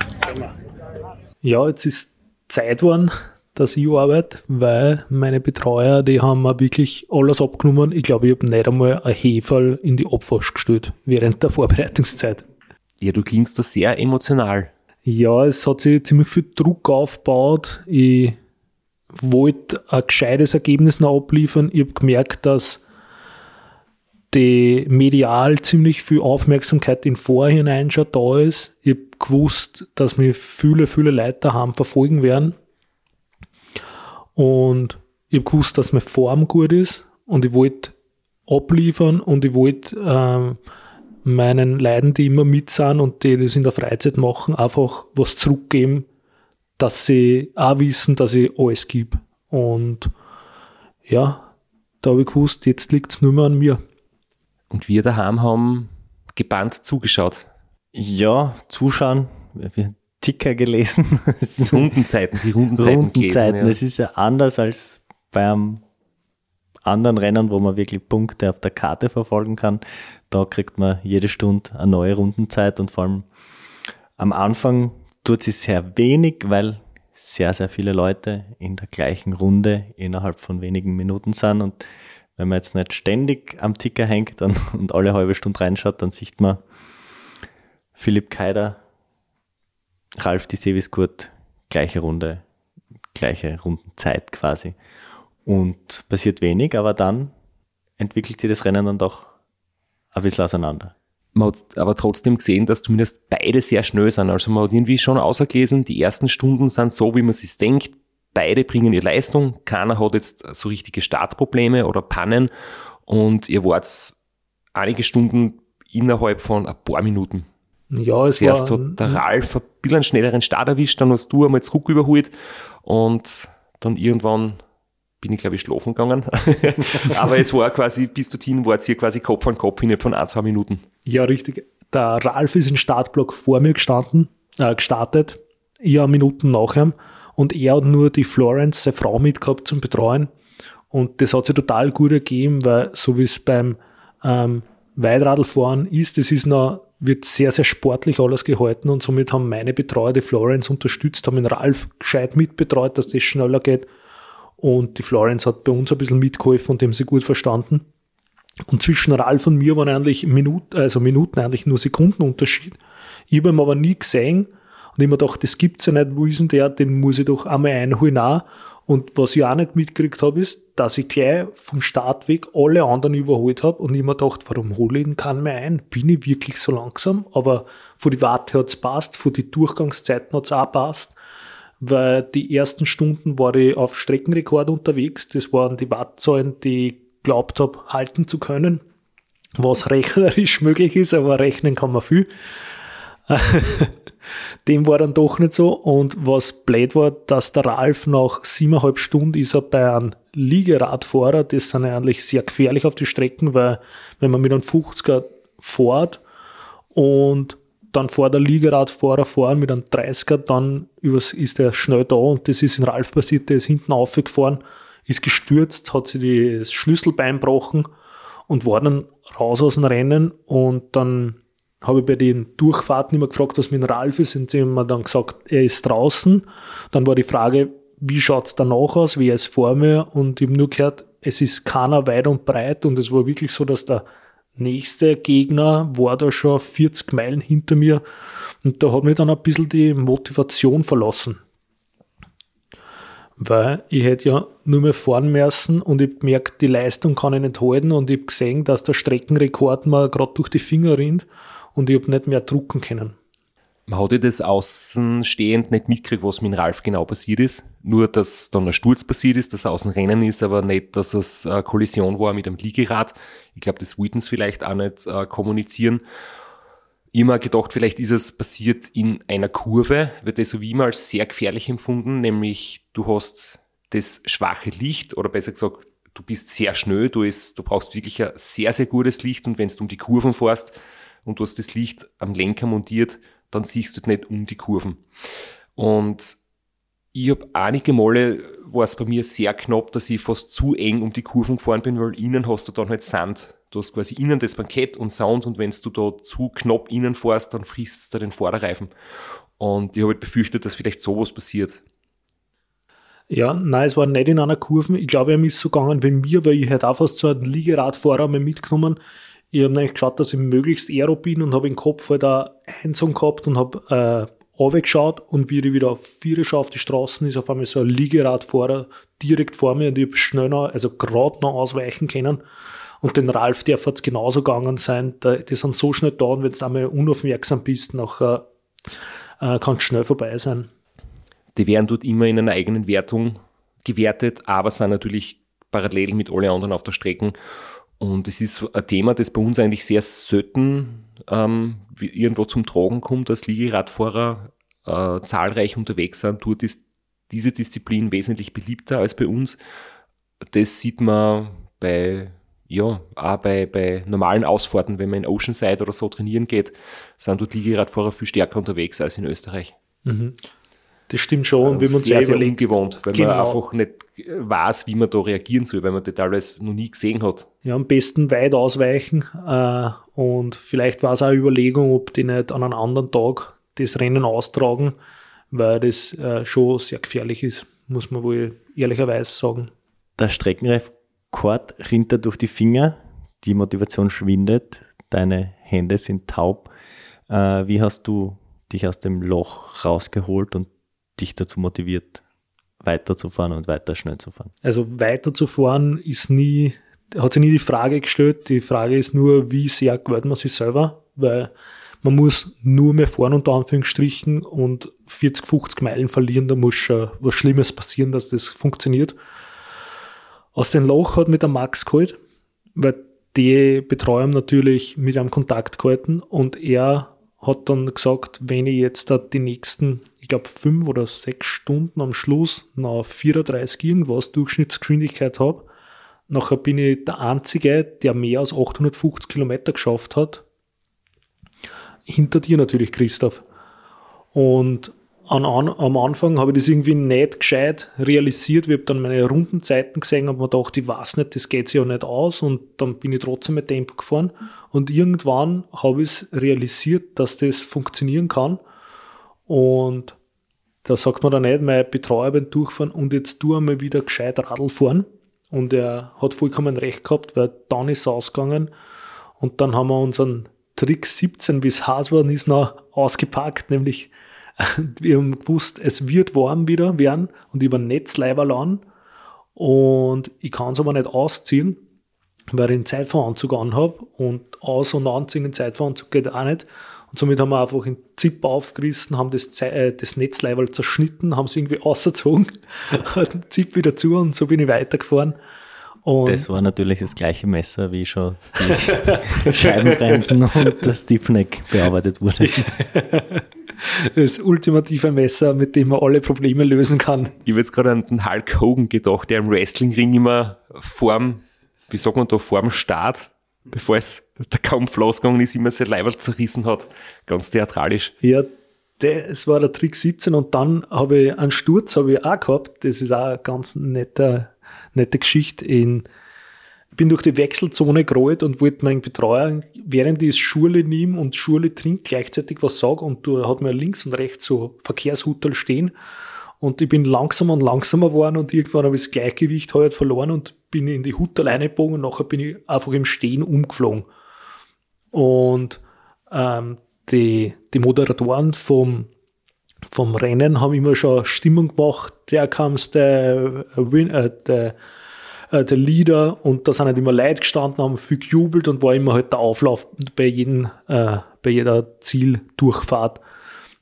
Ja, jetzt ist Zeit geworden, dass ich arbeite, weil meine Betreuer, die haben mir wirklich alles abgenommen. Ich glaube, ich habe nicht einmal ein Heferl in die Abwasch gestellt während der Vorbereitungszeit. Ja, du klingst da sehr emotional. Ja, es hat sich ziemlich viel Druck aufgebaut. Ich wollte ein gescheites Ergebnis noch abliefern. Ich habe gemerkt, dass die medial ziemlich viel Aufmerksamkeit in Vorhinein schon da ist. Ich habe gewusst, dass mir viele, viele Leute daheim verfolgen werden. Und ich habe gewusst, dass meine Form gut ist und ich wollte abliefern und ich wollte ähm, meinen Leuten, die immer mit sind und die das in der Freizeit machen, einfach was zurückgeben, dass sie auch wissen, dass ich alles gebe. Und ja, da habe ich gewusst, jetzt liegt es nur mehr an mir. Und wir daheim haben gebannt zugeschaut. Ja, zuschauen. Wir Ticker gelesen. Rundenzeiten, die Rundenzeiten, Rundenzeiten gelesen, ja. Das ist ja anders als beim anderen Rennen, wo man wirklich Punkte auf der Karte verfolgen kann. Da kriegt man jede Stunde eine neue Rundenzeit und vor allem am Anfang tut sie sehr wenig, weil sehr, sehr viele Leute in der gleichen Runde innerhalb von wenigen Minuten sind und wenn man jetzt nicht ständig am Ticker hängt und, und alle halbe Stunde reinschaut, dann sieht man Philipp Keider, Ralf die Seviskurt, gleiche Runde, gleiche Rundenzeit quasi. Und passiert wenig, aber dann entwickelt sich das Rennen dann doch ein bisschen auseinander. Man hat aber trotzdem gesehen, dass zumindest beide sehr schnell sind. Also man hat irgendwie schon ausgelesen, die ersten Stunden sind so, wie man sich denkt, beide bringen ihre Leistung. Keiner hat jetzt so richtige Startprobleme oder Pannen und ihr wart einige Stunden innerhalb von ein paar Minuten. Ja, es Zuerst war, hat der Ralf ein bisschen einen schnelleren Start erwischt, dann hast du einmal zurück überholt und dann irgendwann bin ich, glaube ich, schlafen gegangen. Aber es war quasi, bis dorthin war es hier quasi Kopf an Kopf innerhalb von ein, zwei Minuten. Ja, richtig. Der Ralf ist im Startblock vor mir gestanden, äh, gestartet, ja Minuten nachher. Und er hat nur die Florence, seine Frau, mitgehabt zum Betreuen. Und das hat sich total gut ergeben, weil so wie es beim ähm, Weitradlfahren ist, das ist noch, wird sehr, sehr sportlich alles gehalten und somit haben meine Betreuer die Florence unterstützt, haben den Ralf gescheit mitbetreut, dass das schneller geht. Und die Florence hat bei uns ein bisschen mitgeholfen und dem sie gut verstanden. Und zwischen Ralf und mir waren eigentlich Minuten, also Minuten eigentlich nur Sekundenunterschied. Ich habe ihn aber nie gesehen und ich mir gedacht, das gibt's ja nicht, wo ist denn der, den muss ich doch einmal einholen auch. Und was ich auch nicht mitgekriegt habe, ist, dass ich gleich vom Startweg alle anderen überholt habe und ich mir gedacht, warum hole ich ihn keinen mehr ein? Bin ich wirklich so langsam? Aber von die Warte hat's passt, von die Durchgangszeiten hat's auch passt weil die ersten Stunden war ich auf Streckenrekord unterwegs. Das waren die Wattzahlen, die ich glaubt habe, halten zu können, was rechnerisch möglich ist, aber rechnen kann man viel. Dem war dann doch nicht so. Und was blöd war, dass der Ralf nach siebeneinhalb Stunden ist er bei einem Liegeradfahrer, das sind eigentlich sehr gefährlich auf die Strecken, weil wenn man mit einem 50er fährt und dann vor der Liegeradfahrer fahren mit einem 30er, dann ist er schnell da und das ist in Ralf passiert, der ist hinten aufgefahren, ist gestürzt, hat sich das Schlüsselbein gebrochen und war dann raus aus dem Rennen und dann habe ich bei den Durchfahrten immer gefragt, was mit dem Ralf ist und sie haben mir dann gesagt, er ist draußen. Dann war die Frage, wie schaut es danach aus, wer ist vor mir und ich habe nur gehört, es ist keiner weit und breit und es war wirklich so, dass der nächste Gegner war da schon 40 Meilen hinter mir und da hat mich dann ein bisschen die Motivation verlassen. Weil ich hätte ja nur mehr fahren müssen und ich gemerkt, die Leistung kann ich nicht halten und ich habe gesehen, dass der Streckenrekord mir gerade durch die Finger rinnt und ich habe nicht mehr drucken können. Man hat ja das außenstehend nicht mitgekriegt, was mit Ralf genau passiert ist. Nur, dass dann ein Sturz passiert ist, dass er außen Rennen ist, aber nicht, dass es eine Kollision war mit einem Liegerad. Ich glaube, das wollten sie vielleicht auch nicht äh, kommunizieren. Immer gedacht, vielleicht ist es passiert in einer Kurve, wird das so wie immer als sehr gefährlich empfunden, nämlich du hast das schwache Licht oder besser gesagt, du bist sehr schnell, du, ist, du brauchst wirklich ein sehr, sehr gutes Licht und wenn du um die Kurven fährst und du hast das Licht am Lenker montiert, dann siehst du nicht um die Kurven. Und ich habe einige Male war es bei mir sehr knapp, dass ich fast zu eng um die Kurven gefahren bin, weil innen hast du dann halt Sand. Du hast quasi innen das Bankett und Sound und wenn du da zu knapp innen fährst, dann frisst du den Vorderreifen. Und ich habe halt befürchtet, dass vielleicht sowas passiert. Ja, nein, es war nicht in einer Kurve. Ich glaube, er ist so gegangen wie mir, weil ich halt auch fast so einen Liegeradfahrer mitgenommen. Ich habe nämlich geschaut, dass ich möglichst aero bin und habe im Kopf halt eine Einzung gehabt und habe äh, runtergeschaut und wie ich wieder auf Vier schaue auf die Straßen, ist auf einmal so ein Liegeradfahrer direkt vor mir und ich habe schnell noch, also gerade noch ausweichen können. Und den Ralf, der wird es genauso gegangen sein. Die sind so schnell da und wenn du einmal unaufmerksam bist, nachher äh, kann es schnell vorbei sein. Die werden dort immer in einer eigenen Wertung gewertet, aber sind natürlich parallel mit allen anderen auf der Strecke. Und es ist ein Thema, das bei uns eigentlich sehr selten ähm, irgendwo zum Tragen kommt, dass Liegeradfahrer äh, zahlreich unterwegs sind. Dort ist diese Disziplin wesentlich beliebter als bei uns. Das sieht man bei ja, auch bei, bei normalen Ausfahrten, wenn man in Oceanside oder so trainieren geht, sind dort Liegeradfahrer viel stärker unterwegs als in Österreich. Mhm. Das stimmt schon. Und wenn man sehr, sehr ungewohnt, weil genau. man einfach nicht weiß, wie man da reagieren soll, weil man das alles noch nie gesehen hat. Ja, am besten weit ausweichen äh, und vielleicht war es auch eine Überlegung, ob die nicht an einem anderen Tag das Rennen austragen, weil das äh, schon sehr gefährlich ist, muss man wohl ehrlicherweise sagen. Der Streckenrekord rinnt da durch die Finger, die Motivation schwindet, deine Hände sind taub. Äh, wie hast du dich aus dem Loch rausgeholt und dich dazu motiviert, weiterzufahren und weiter schnell zu fahren? Also weiterzufahren ist nie, hat sich nie die Frage gestellt. Die Frage ist nur, wie sehr gewöhnt man sich selber, weil man muss nur mehr fahren unter Anführungsstrichen und 40, 50 Meilen verlieren, da muss schon was Schlimmes passieren, dass das funktioniert. Aus dem Loch hat mir der Max geholt, weil die haben natürlich mit einem Kontakt gehalten und er hat dann gesagt, wenn ich jetzt da die nächsten, glaube, fünf oder sechs Stunden am Schluss nach 34 irgendwas Durchschnittsgeschwindigkeit habe, nachher bin ich der Einzige, der mehr als 850 Kilometer geschafft hat. Hinter dir natürlich, Christoph. Und an, an, am Anfang habe ich das irgendwie nicht gescheit realisiert. Ich habe dann meine Rundenzeiten gesehen und mir gedacht, ich weiß nicht, das geht sich ja nicht aus. Und dann bin ich trotzdem mit Tempo gefahren. Und irgendwann habe ich es realisiert, dass das funktionieren kann. Und da sagt man dann nicht, mein Betreuer beim Durchfahren und jetzt tu einmal wieder gescheit Radl fahren. Und er hat vollkommen recht gehabt, weil dann ist es ausgegangen. Und dann haben wir unseren Trick 17, wie es heiß worden ist, noch ausgepackt, nämlich wir haben gewusst, es wird warm wieder werden und über Netzleiberl an und ich kann es aber nicht ausziehen, weil ich einen Zeitfahranzug anhabe und aus- und anziehen den Zeitfahranzug geht auch nicht. Und somit haben wir einfach einen Zip aufgerissen, haben das, äh, das Netzleiberl zerschnitten, haben es irgendwie ausgezogen, den Zip wieder zu und so bin ich weitergefahren. Und das war natürlich das gleiche Messer, wie schon die Scheibenbremsen und das Stiffneck bearbeitet wurde. das ultimative Messer, mit dem man alle Probleme lösen kann. Ich habe jetzt gerade an den Hulk Hogan gedacht, der im Wrestlingring immer vorm, wie sagt man da, vorm Start, bevor es der Kampf losgegangen ist, immer sein Leiberl zerrissen hat. Ganz theatralisch. Ja, das war der Trick 17 und dann habe ich einen Sturz habe ich auch gehabt. Das ist auch eine ganz nette, nette Geschichte. In, ich bin durch die Wechselzone gerollt und wollte meinen Betreuer, während ich Schule nehme und Schule trinke, gleichzeitig was sagen und da hat mir links und rechts so Verkehrshutel stehen und ich bin langsamer und langsamer geworden und irgendwann habe ich das Gleichgewicht halt verloren und bin in die Hutel reingebogen und nachher bin ich einfach im Stehen umgeflogen. Und ähm, die, die Moderatoren vom, vom Rennen haben immer schon Stimmung gemacht, der kam der, äh, der, äh, der Leader und da sind halt immer Leute gestanden, haben viel gejubelt und war immer halt der Auflauf bei, jedem, äh, bei jeder Zieldurchfahrt.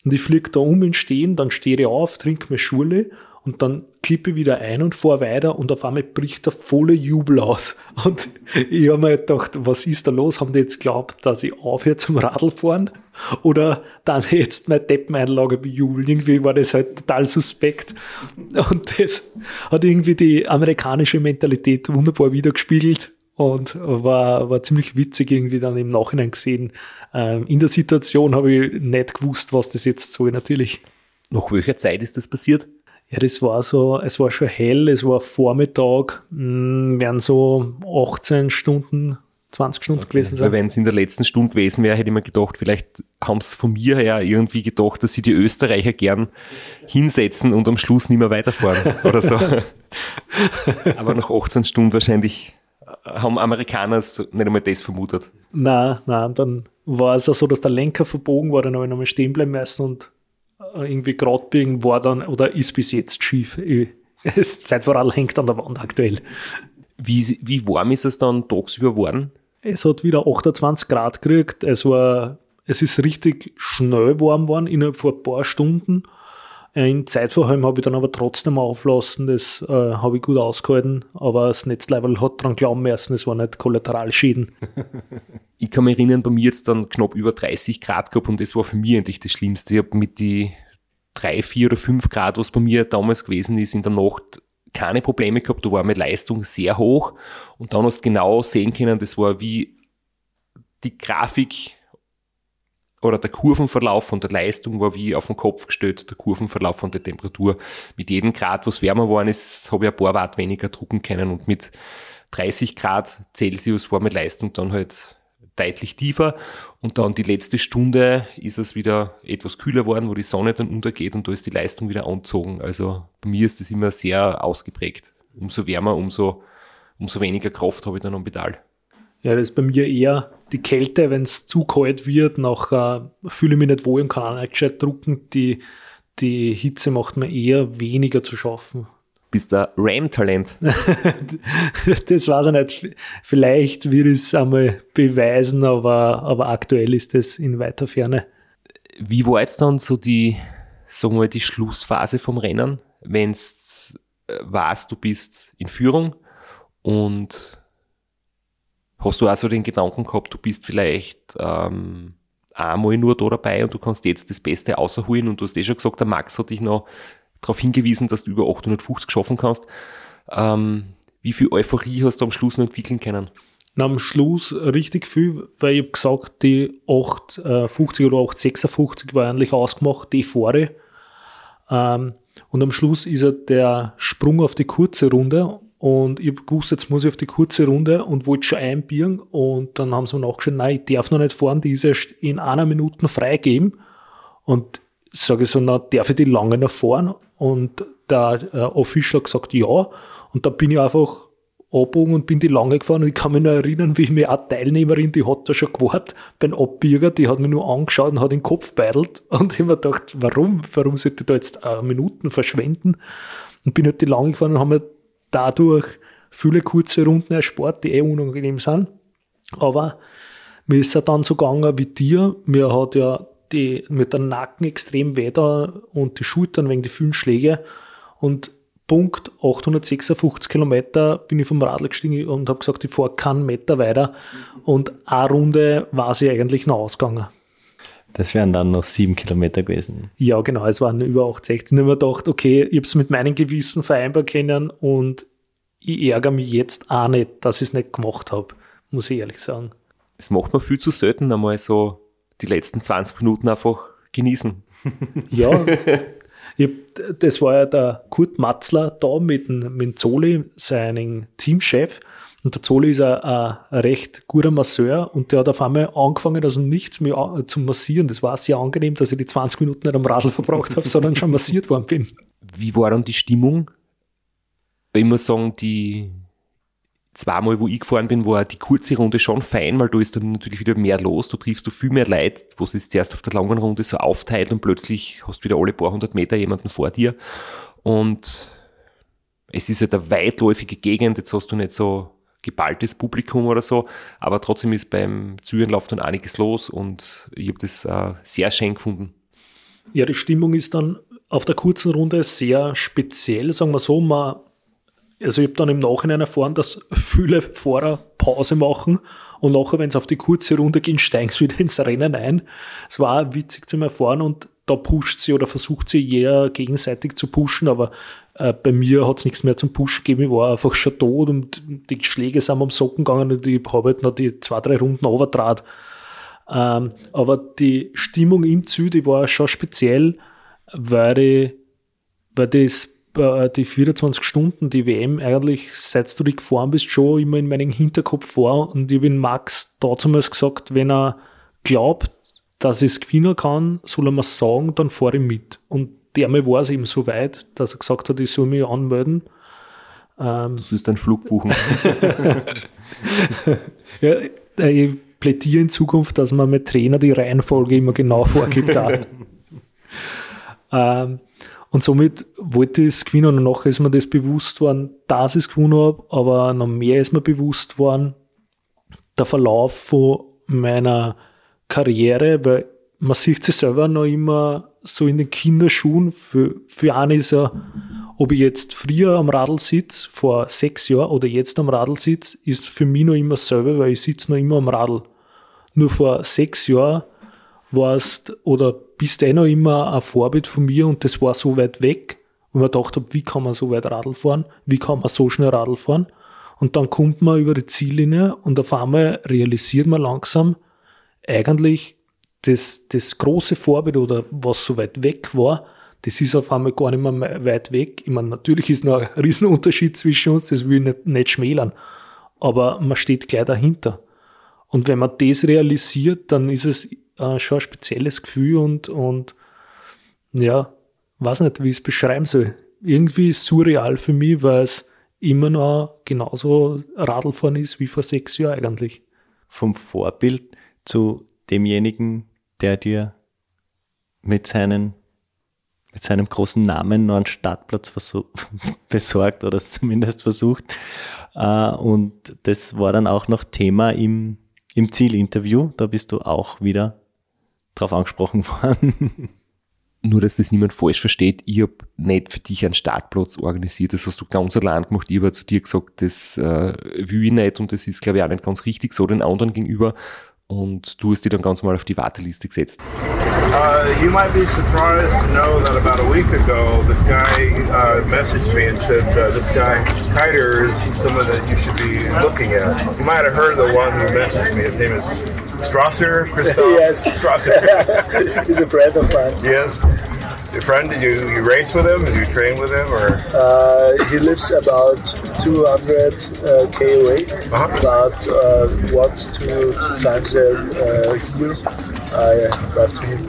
Und ich fliege da um in Stehen, dann stehe ich auf, trinke meine Schule und dann klippe ich wieder ein und fahre weiter und auf einmal bricht der volle Jubel aus. Und ich habe mir gedacht, was ist da los? Haben die jetzt geglaubt, dass ich aufhöre zum Radlfahren? Oder dann jetzt meine Deppeneinlage bejubeln? Irgendwie war das halt total suspekt. Und das hat irgendwie die amerikanische Mentalität wunderbar wiedergespiegelt und war, war ziemlich witzig irgendwie dann im Nachhinein gesehen. Ähm, in der Situation habe ich nicht gewusst, was das jetzt soll, natürlich. Nach welcher Zeit ist das passiert? Ja, das war so, es war schon hell, es war Vormittag, mh, werden so 18 Stunden, 20 Stunden okay. gewesen sein. Wenn es in der letzten Stunde gewesen wäre, hätte ich mir gedacht, vielleicht haben es von mir her irgendwie gedacht, dass sie die Österreicher gern hinsetzen und am Schluss nicht mehr weiterfahren oder so. Aber nach 18 Stunden wahrscheinlich haben Amerikaner nicht einmal das vermutet. Nein, nein, dann war es auch so, dass der Lenker verbogen war, dann habe ich nochmal stehen bleiben müssen und irgendwie gerade biegen war dann oder ist bis jetzt schief. Das Zeitvorrat hängt an der Wand aktuell. Wie, wie warm ist es dann tagsüber geworden? Es hat wieder 28 Grad gekriegt. Es war, es ist richtig schnell warm geworden, innerhalb von ein paar Stunden. In Zeitverhalten habe ich dann aber trotzdem auflassen, das äh, habe ich gut ausgehalten, aber das Netzlevel hat dran glauben müssen, es war nicht Kollateralschäden. ich kann mich erinnern, bei mir jetzt dann knapp über 30 Grad gehabt und das war für mich eigentlich das Schlimmste. Ich habe mit die 3, 4 oder 5 Grad, was bei mir damals gewesen ist, in der Nacht keine Probleme gehabt, da war meine Leistung sehr hoch und dann hast du genau sehen können, das war wie die Grafik oder der Kurvenverlauf von der Leistung war wie auf den Kopf gestellt, der Kurvenverlauf von der Temperatur. Mit jedem Grad, was wärmer geworden ist, habe ich ein paar Watt weniger drucken können und mit 30 Grad Celsius war meine Leistung dann halt deutlich tiefer und dann die letzte Stunde ist es wieder etwas kühler geworden, wo die Sonne dann untergeht und da ist die Leistung wieder angezogen. Also bei mir ist das immer sehr ausgeprägt. Umso wärmer, umso, umso weniger Kraft habe ich dann am Pedal. Ja, das ist bei mir eher die Kälte, wenn es zu kalt wird, nachher fühle ich mich nicht wohl und kann auch nicht gescheit drucken. Die, die Hitze macht mir eher weniger zu schaffen. Bist du Ram-Talent? das weiß ich nicht. Vielleicht wird es einmal beweisen, aber, aber aktuell ist es in weiter Ferne. Wie war jetzt dann so die, sagen wir mal, die Schlussphase vom Rennen, wenn es äh, weißt, du bist in Führung und Hast du also den Gedanken gehabt, du bist vielleicht ähm, einmal nur da dabei und du kannst jetzt das Beste außerholen und du hast eh schon gesagt, der Max hat dich noch darauf hingewiesen, dass du über 850 schaffen kannst. Ähm, wie viel Euphorie hast du am Schluss noch entwickeln können? Na, am Schluss richtig viel, weil ich habe gesagt, die 850 oder 856 war eigentlich ausgemacht, die Fahre. Ähm, und am Schluss ist er der Sprung auf die kurze Runde und ich habe gewusst, jetzt muss ich auf die kurze Runde und wollte schon einbiegen. Und dann haben sie mir nachgeschaut, nein, ich darf noch nicht fahren, die ist erst in einer Minute freigeben. Und sage ich so, na, darf ich die lange noch fahren? Und der äh, Official hat gesagt, ja. Und da bin ich einfach abgebogen und bin die lange gefahren. Und ich kann mich noch erinnern, wie mir eine Teilnehmerin, die hat da schon gewartet beim Abbieger, die hat mich nur angeschaut und hat den Kopf beidelt. Und ich habe mir gedacht, warum? Warum sollte ich da jetzt äh, Minuten verschwenden? Und bin halt die lange gefahren und haben mir dadurch viele kurze Runden erspart, die eh unangenehm sind. Aber mir ist ja dann so gegangen wie dir. Mir hat ja die, mit der Nacken extrem weh da und die Schultern wegen die vielen Schläge. Und Punkt 856 Kilometer bin ich vom Radl gestiegen und habe gesagt, ich fahre keinen Meter weiter. Und eine Runde war sie eigentlich noch ausgegangen. Das wären dann noch sieben Kilometer gewesen. Ja, genau, es waren über 860. Und ich habe mir gedacht, okay, ich habe es mit meinem Gewissen vereinbar können und ich ärgere mich jetzt auch nicht, dass ich es nicht gemacht habe, muss ich ehrlich sagen. Das macht man viel zu selten, einmal so die letzten 20 Minuten einfach genießen. Ja, ich, das war ja der Kurt Matzler da mit dem, mit Zoli, seinem Teamchef. Und der Zoli ist ein, ein, recht guter Masseur und der hat auf einmal angefangen, also nichts mehr zu massieren. Das war sehr angenehm, dass ich die 20 Minuten nicht am Radl verbracht habe, sondern schon massiert worden bin. Wie war dann die Stimmung? Ich muss sagen, die zweimal, wo ich gefahren bin, war die kurze Runde schon fein, weil da ist dann natürlich wieder mehr los. Du triffst du viel mehr Leid, wo es sich zuerst auf der langen Runde so aufteilt und plötzlich hast du wieder alle paar hundert Meter jemanden vor dir. Und es ist halt eine weitläufige Gegend, jetzt hast du nicht so geballtes Publikum oder so, aber trotzdem ist beim Zürenlauf dann einiges los und ich habe das äh, sehr schön gefunden. Ja, die Stimmung ist dann auf der kurzen Runde sehr speziell, sagen wir so. Man, also ich habe dann im Nachhinein erfahren, dass viele Fahrer Pause machen und nachher, wenn sie auf die kurze Runde gehen, steigen sie wieder ins Rennen ein. Es war witzig zu erfahren und da pusht sie oder versucht sie jeder gegenseitig zu pushen, aber äh, bei mir hat es nichts mehr zum Pushen gegeben. Ich war einfach schon tot und die Schläge sind am Socken gegangen und ich habe halt noch die zwei, drei Runden overtrat. Ähm, aber die Stimmung im Ziel, die war schon speziell, weil, ich, weil das, äh, die 24 Stunden, die WM eigentlich, seit du die gefahren bist, schon immer in meinem Hinterkopf war. Und ich habe Max damals gesagt, wenn er glaubt, dass ich es gewinnen kann, soll er mir sagen, dann fahre ich mit. Und der war es eben so weit, dass er gesagt hat, ich soll mich anmelden. Ähm, du sollst einen Flug buchen. ja, ich plädiere in Zukunft, dass man mit Trainer die Reihenfolge immer genau vorgibt. ähm, und somit wollte ich es gewinnen und nachher ist mir das bewusst worden, dass ich es gewonnen habe, aber noch mehr ist mir bewusst worden, der Verlauf von meiner Karriere, weil man sieht sich selber noch immer so in den Kinderschuhen. Für, für einen ist ja, ob ich jetzt früher am Radl sitze, vor sechs Jahren, oder jetzt am Radl sitze, ist für mich noch immer dasselbe, weil ich sitze noch immer am Radl. Nur vor sechs Jahren warst oder bist eh noch immer ein Vorbild von mir und das war so weit weg, wo man gedacht habe, wie kann man so weit Radl fahren, wie kann man so schnell Radl fahren. Und dann kommt man über die Ziellinie und auf einmal realisiert man langsam, eigentlich das, das große Vorbild oder was so weit weg war, das ist auf einmal gar nicht mehr weit weg. Ich meine, natürlich ist noch ein Riesenunterschied zwischen uns, das will ich nicht, nicht schmälern. Aber man steht gleich dahinter. Und wenn man das realisiert, dann ist es äh, schon ein spezielles Gefühl und, und ja, weiß nicht, wie ich es beschreiben soll. Irgendwie surreal für mich, weil es immer noch genauso Radlfahren ist wie vor sechs Jahren eigentlich. Vom Vorbild zu demjenigen, der dir mit, seinen, mit seinem großen Namen noch einen Startplatz besorgt oder es zumindest versucht. Äh, und das war dann auch noch Thema im, im Zielinterview. Da bist du auch wieder drauf angesprochen worden. nur, dass das niemand falsch versteht, ich habe nicht für dich einen Startplatz organisiert, das hast du ganz allein gemacht, ich habe zu dir gesagt, das äh, will ich nicht und das ist, glaube ich, auch nicht ganz richtig so den anderen gegenüber und du hast dich dann ganz mal auf die Warteliste gesetzt. Uh, you might be surprised to know that about a week ago, this guy uh, messaged me and said, uh, this guy, Kiter, is someone that you should be looking at. You might have heard the one who messaged me. His name is Strasser, Christoph? Yes. Strasser. He's a friend of mine. yes. A friend, did you, you race with him? Did you train with him? or? Uh, he lives about 200 uh, k away, Uh-huh. but uh, once two times a uh, year I drive to him.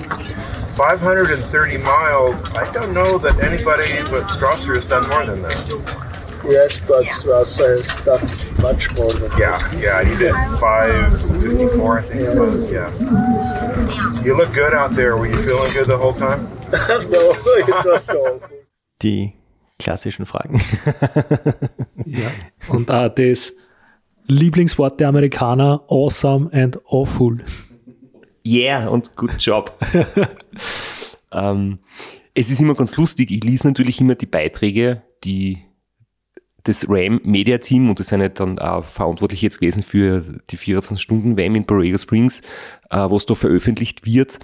530 miles. I don't know that anybody but Strasser has done more than that. Yes, but Strasser has done much more than Yeah, yeah, he did 554, I think it was. Yeah. You look good out there. Were you feeling good the whole time? that. no, it was so. Die klassischen Fragen. Ja. Und auch das Lieblingswort der Amerikaner, awesome and awful. Yeah und good job. ähm, es ist immer ganz lustig, ich lese natürlich immer die Beiträge, die das RAM Media Team und das sind ja dann auch verantwortlich jetzt gewesen für die 24 Stunden WM in Borrego Springs, äh, was da veröffentlicht wird.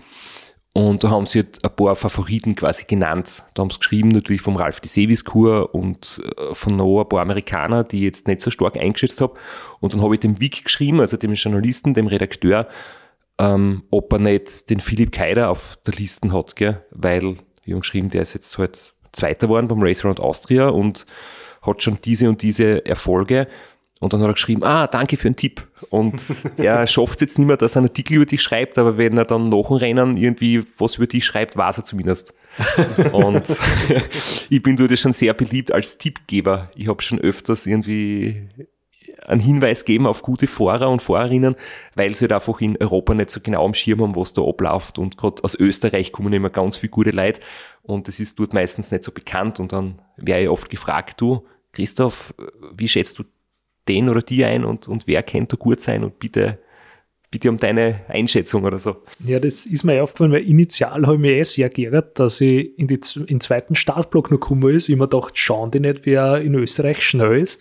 Und da haben sie halt ein paar Favoriten quasi genannt. Da haben sie geschrieben, natürlich vom Ralf de Sevis-Kur und äh, von noch ein paar Amerikaner, die ich jetzt nicht so stark eingeschätzt habe. Und dann habe ich dem Vic geschrieben, also dem Journalisten, dem Redakteur, ähm, ob er nicht den Philipp Keider auf der Liste hat, gell? weil, wie haben geschrieben, der ist jetzt halt Zweiter geworden beim Race Around Austria und hat schon diese und diese Erfolge. Und dann hat er geschrieben, ah, danke für den Tipp. Und er schafft es jetzt nicht mehr, dass er einen Artikel über dich schreibt, aber wenn er dann nach dem Rennen irgendwie was über dich schreibt, weiß er zumindest. und ich bin dort schon sehr beliebt als Tippgeber. Ich habe schon öfters irgendwie einen Hinweis geben auf gute Fahrer und Fahrerinnen, weil sie halt einfach in Europa nicht so genau am Schirm haben, was da abläuft. Und gerade aus Österreich kommen immer ganz viele gute Leute und das ist dort meistens nicht so bekannt. Und dann wäre ich oft gefragt, du, Christoph, wie schätzt du den oder die ein und, und wer kennt da gut sein und bitte, bitte um deine Einschätzung oder so. Ja, das ist mir ja aufgefallen, weil initial habe ich mich eh sehr geärgert, dass ich in, die, in den zweiten Startblock noch gekommen ist. Ich mir gedacht, schauen die nicht, wer in Österreich schnell ist.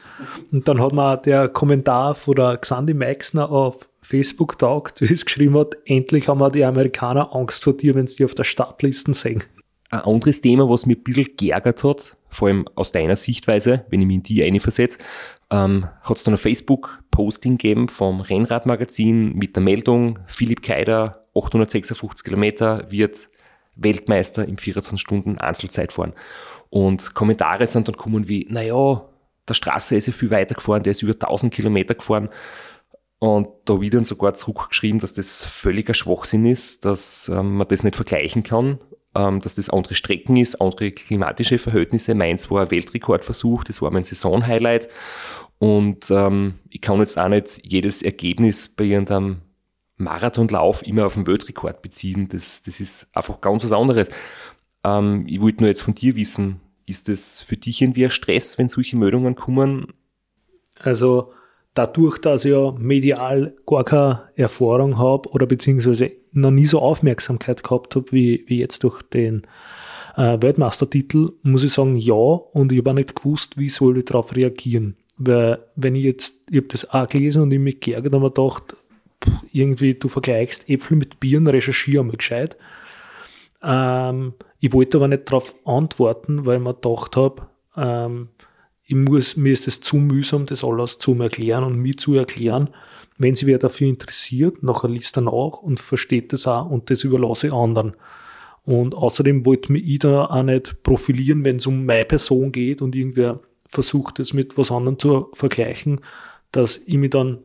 Und dann hat mir der Kommentar von der Xandi Meixner auf Facebook taugt, wie es geschrieben hat, endlich haben wir die Amerikaner Angst vor dir, wenn sie die auf der Startliste sehen. Ein anderes Thema, was mir ein bisschen geärgert hat, vor allem aus deiner Sichtweise, wenn ich mich in die eine versetze, ähm, hat es dann ein Facebook-Posting gegeben vom Rennradmagazin mit der Meldung, Philipp Keider, 856 Kilometer, wird Weltmeister im 24 Stunden Einzelzeit fahren. Und Kommentare sind dann gekommen wie, naja, der Straße ist ja viel weiter gefahren, der ist über 1000 Kilometer gefahren. Und da wieder sogar zurückgeschrieben, dass das völliger Schwachsinn ist, dass ähm, man das nicht vergleichen kann, dass das andere Strecken ist, andere klimatische Verhältnisse. Meins war ein Weltrekordversuch, das war mein Saisonhighlight. Und ähm, ich kann jetzt auch nicht jedes Ergebnis bei irgendeinem Marathonlauf immer auf den Weltrekord beziehen. Das, das ist einfach ganz was anderes. Ähm, ich wollte nur jetzt von dir wissen, ist das für dich irgendwie ein Stress, wenn solche Meldungen kommen? Also dadurch, dass ich ja medial gar keine Erfahrung habe oder beziehungsweise noch nie so Aufmerksamkeit gehabt habe wie, wie jetzt durch den äh, Weltmeistertitel, muss ich sagen, ja. Und ich habe auch nicht gewusst, wie soll ich darauf reagieren. Weil, wenn ich jetzt, ich habe das auch gelesen und ich mich geärgert und mir gedacht, pff, irgendwie, du vergleichst Äpfel mit Bieren, recherchiere mal gescheit. Ähm, ich wollte aber nicht darauf antworten, weil ich mir gedacht habe, ähm, ich muss, mir ist es zu mühsam, das alles zu erklären und mir zu erklären. Wenn sich wer dafür interessiert, nachher liest er nach und versteht das auch und das überlasse ich anderen. Und außerdem wollte mich ich da auch nicht profilieren, wenn es um meine Person geht und irgendwer versucht, es mit was anderem zu vergleichen, dass ich mich dann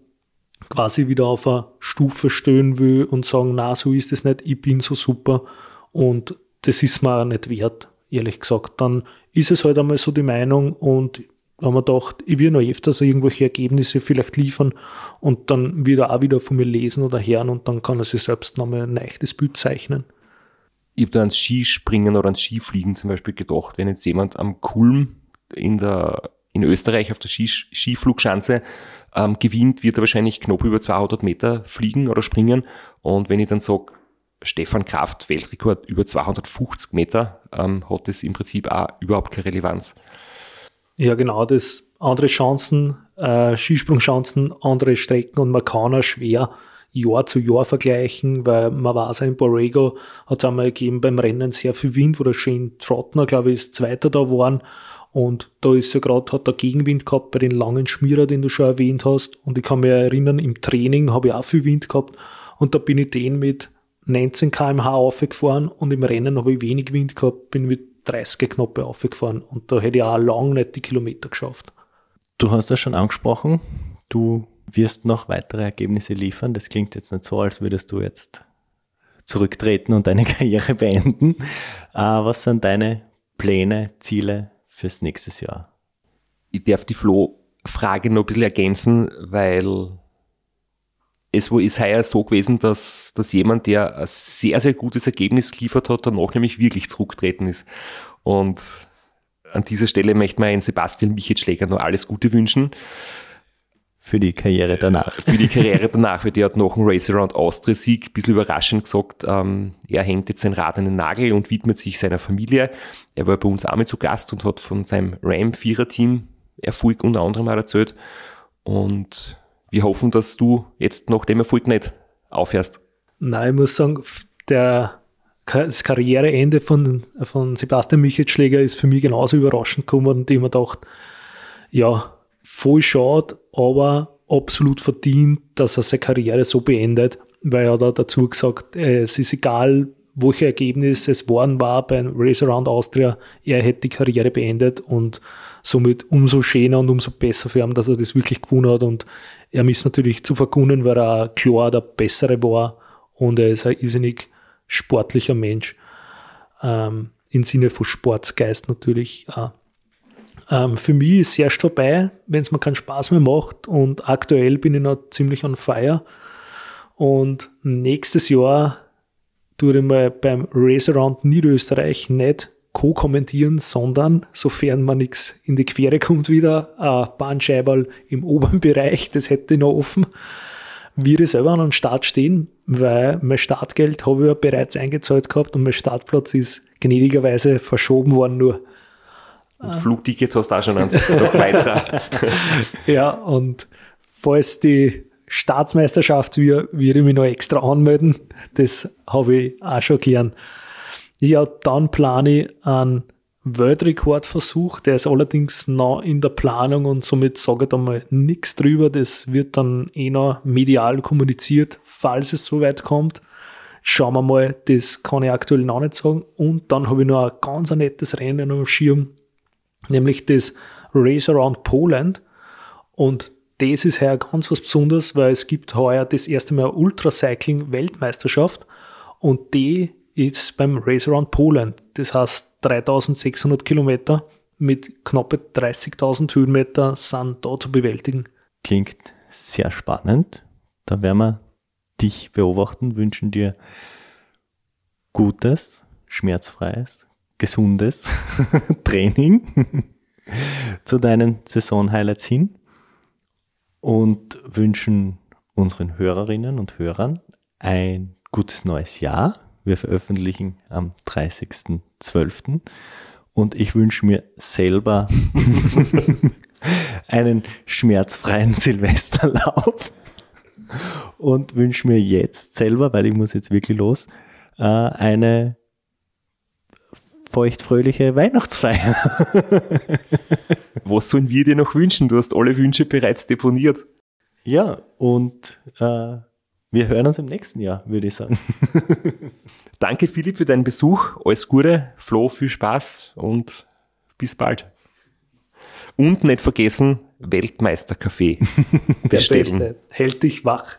quasi wieder auf eine Stufe stellen will und sagen, na, so ist es nicht, ich bin so super und das ist mir auch nicht wert, ehrlich gesagt. Dann ist es halt einmal so die Meinung und haben wir gedacht, ich will noch öfters irgendwelche Ergebnisse vielleicht liefern und dann wieder auch wieder von mir lesen oder hören und dann kann er sich selbst nochmal ein leichtes Bild zeichnen. Ich habe da ans Skispringen oder ans Skifliegen zum Beispiel gedacht, wenn jetzt jemand am Kulm in der in Österreich auf der Ski, Skiflugschanze ähm, gewinnt, wird er wahrscheinlich knapp über 200 Meter fliegen oder springen. Und wenn ich dann sage, Stefan Kraft Weltrekord über 250 Meter, ähm, hat das im Prinzip auch überhaupt keine Relevanz. Ja, genau, das andere Chancen, äh, Skisprungchancen, andere Strecken und man kann auch schwer Jahr zu Jahr vergleichen, weil man weiß, in Borrego hat es einmal gegeben beim Rennen sehr viel Wind, wo der Shane Trottner, glaube ich, ist Zweiter da waren. Und da ist ja gerade, hat der Gegenwind gehabt bei den langen Schmierer, den du schon erwähnt hast. Und ich kann mich erinnern, im Training habe ich auch viel Wind gehabt. Und da bin ich den mit 19 km/h aufgefahren und im Rennen habe ich wenig Wind gehabt, bin mit 30 Knoppe aufgefahren. Und da hätte ich auch lang nicht die Kilometer geschafft. Du hast das schon angesprochen. Du wirst noch weitere Ergebnisse liefern. Das klingt jetzt nicht so, als würdest du jetzt zurücktreten und deine Karriere beenden. Äh, was sind deine Pläne, Ziele fürs nächste Jahr? Ich darf die Flo-Frage noch ein bisschen ergänzen, weil es ist heuer so gewesen, dass, dass jemand, der ein sehr, sehr gutes Ergebnis geliefert hat, danach nämlich wirklich zurücktreten ist. Und an dieser Stelle möchte man Sebastian Michetschläger noch alles Gute wünschen. Für die Karriere danach. Für die Karriere danach, weil der hat nach dem Race Around Austria Sieg ein bisschen überraschend gesagt, ähm, er hängt jetzt sein Rad an den Nagel und widmet sich seiner Familie. Er war bei uns einmal zu Gast und hat von seinem Ram-Vierer-Team Erfolg unter anderem auch erzählt. Und wir hoffen, dass du jetzt nach dem Erfolg nicht aufhörst. Nein, ich muss sagen, der, das Karriereende von, von Sebastian Michelschläger ist für mich genauso überraschend gekommen und ich mir gedacht, ja, voll schade, aber absolut verdient, dass er seine Karriere so beendet, weil er da dazu gesagt, es ist egal, welche Ergebnisse es worden war beim Race Around Austria, er hätte die Karriere beendet und somit umso schöner und umso besser für ihn, dass er das wirklich gewonnen hat und er ist natürlich zu verkunden, weil er klar der Bessere war und er ist ein irrsinnig sportlicher Mensch, ähm, im Sinne von Sportsgeist natürlich auch. Ähm, für mich ist es erst vorbei, wenn es mir keinen Spaß mehr macht und aktuell bin ich noch ziemlich on fire. Und nächstes Jahr tue ich mal beim Race Around Niederösterreich nicht co-kommentieren, sondern sofern man nichts in die Quere kommt wieder, ein Bahnscheiberl im oberen Bereich, das hätte ich noch offen, würde ich selber an den Start stehen, weil mein Startgeld habe ich ja bereits eingezahlt gehabt und mein Startplatz ist gnädigerweise verschoben worden nur. Und Flugtickets hast du auch schon eins noch weiter. ja, und falls die Staatsmeisterschaft wird, würde ich mich noch extra anmelden. Das habe ich auch schon gern. Ja, dann plane ich einen Weltrekordversuch, der ist allerdings noch in der Planung und somit sage ich da mal nichts drüber. Das wird dann eh noch medial kommuniziert, falls es so weit kommt. Schauen wir mal, das kann ich aktuell noch nicht sagen. Und dann habe ich noch ein ganz nettes Rennen am Schirm, nämlich das Race Around Poland. Und das ist heuer ganz was Besonderes, weil es gibt heuer das erste Mal Ultracycling-Weltmeisterschaft und die ist beim Race Around Poland. Das heißt 3600 Kilometer mit knappe 30.000 Höhenmeter sind da zu bewältigen. Klingt sehr spannend. Da werden wir dich beobachten, wünschen dir gutes, schmerzfreies, gesundes Training zu deinen Saison-Highlights hin und wünschen unseren Hörerinnen und Hörern ein gutes neues Jahr. Wir veröffentlichen am 30.12. Und ich wünsche mir selber einen schmerzfreien Silvesterlauf und wünsche mir jetzt selber, weil ich muss jetzt wirklich los, äh, eine feuchtfröhliche Weihnachtsfeier. Was sollen wir dir noch wünschen? Du hast alle Wünsche bereits deponiert. Ja, und äh, wir hören uns im nächsten Jahr, würde ich sagen. Danke, Philipp, für deinen Besuch. Alles Gute, Flo, viel Spaß und bis bald. Und nicht vergessen, Weltmeisterkaffee bestellen. Der Beste. Hält dich wach.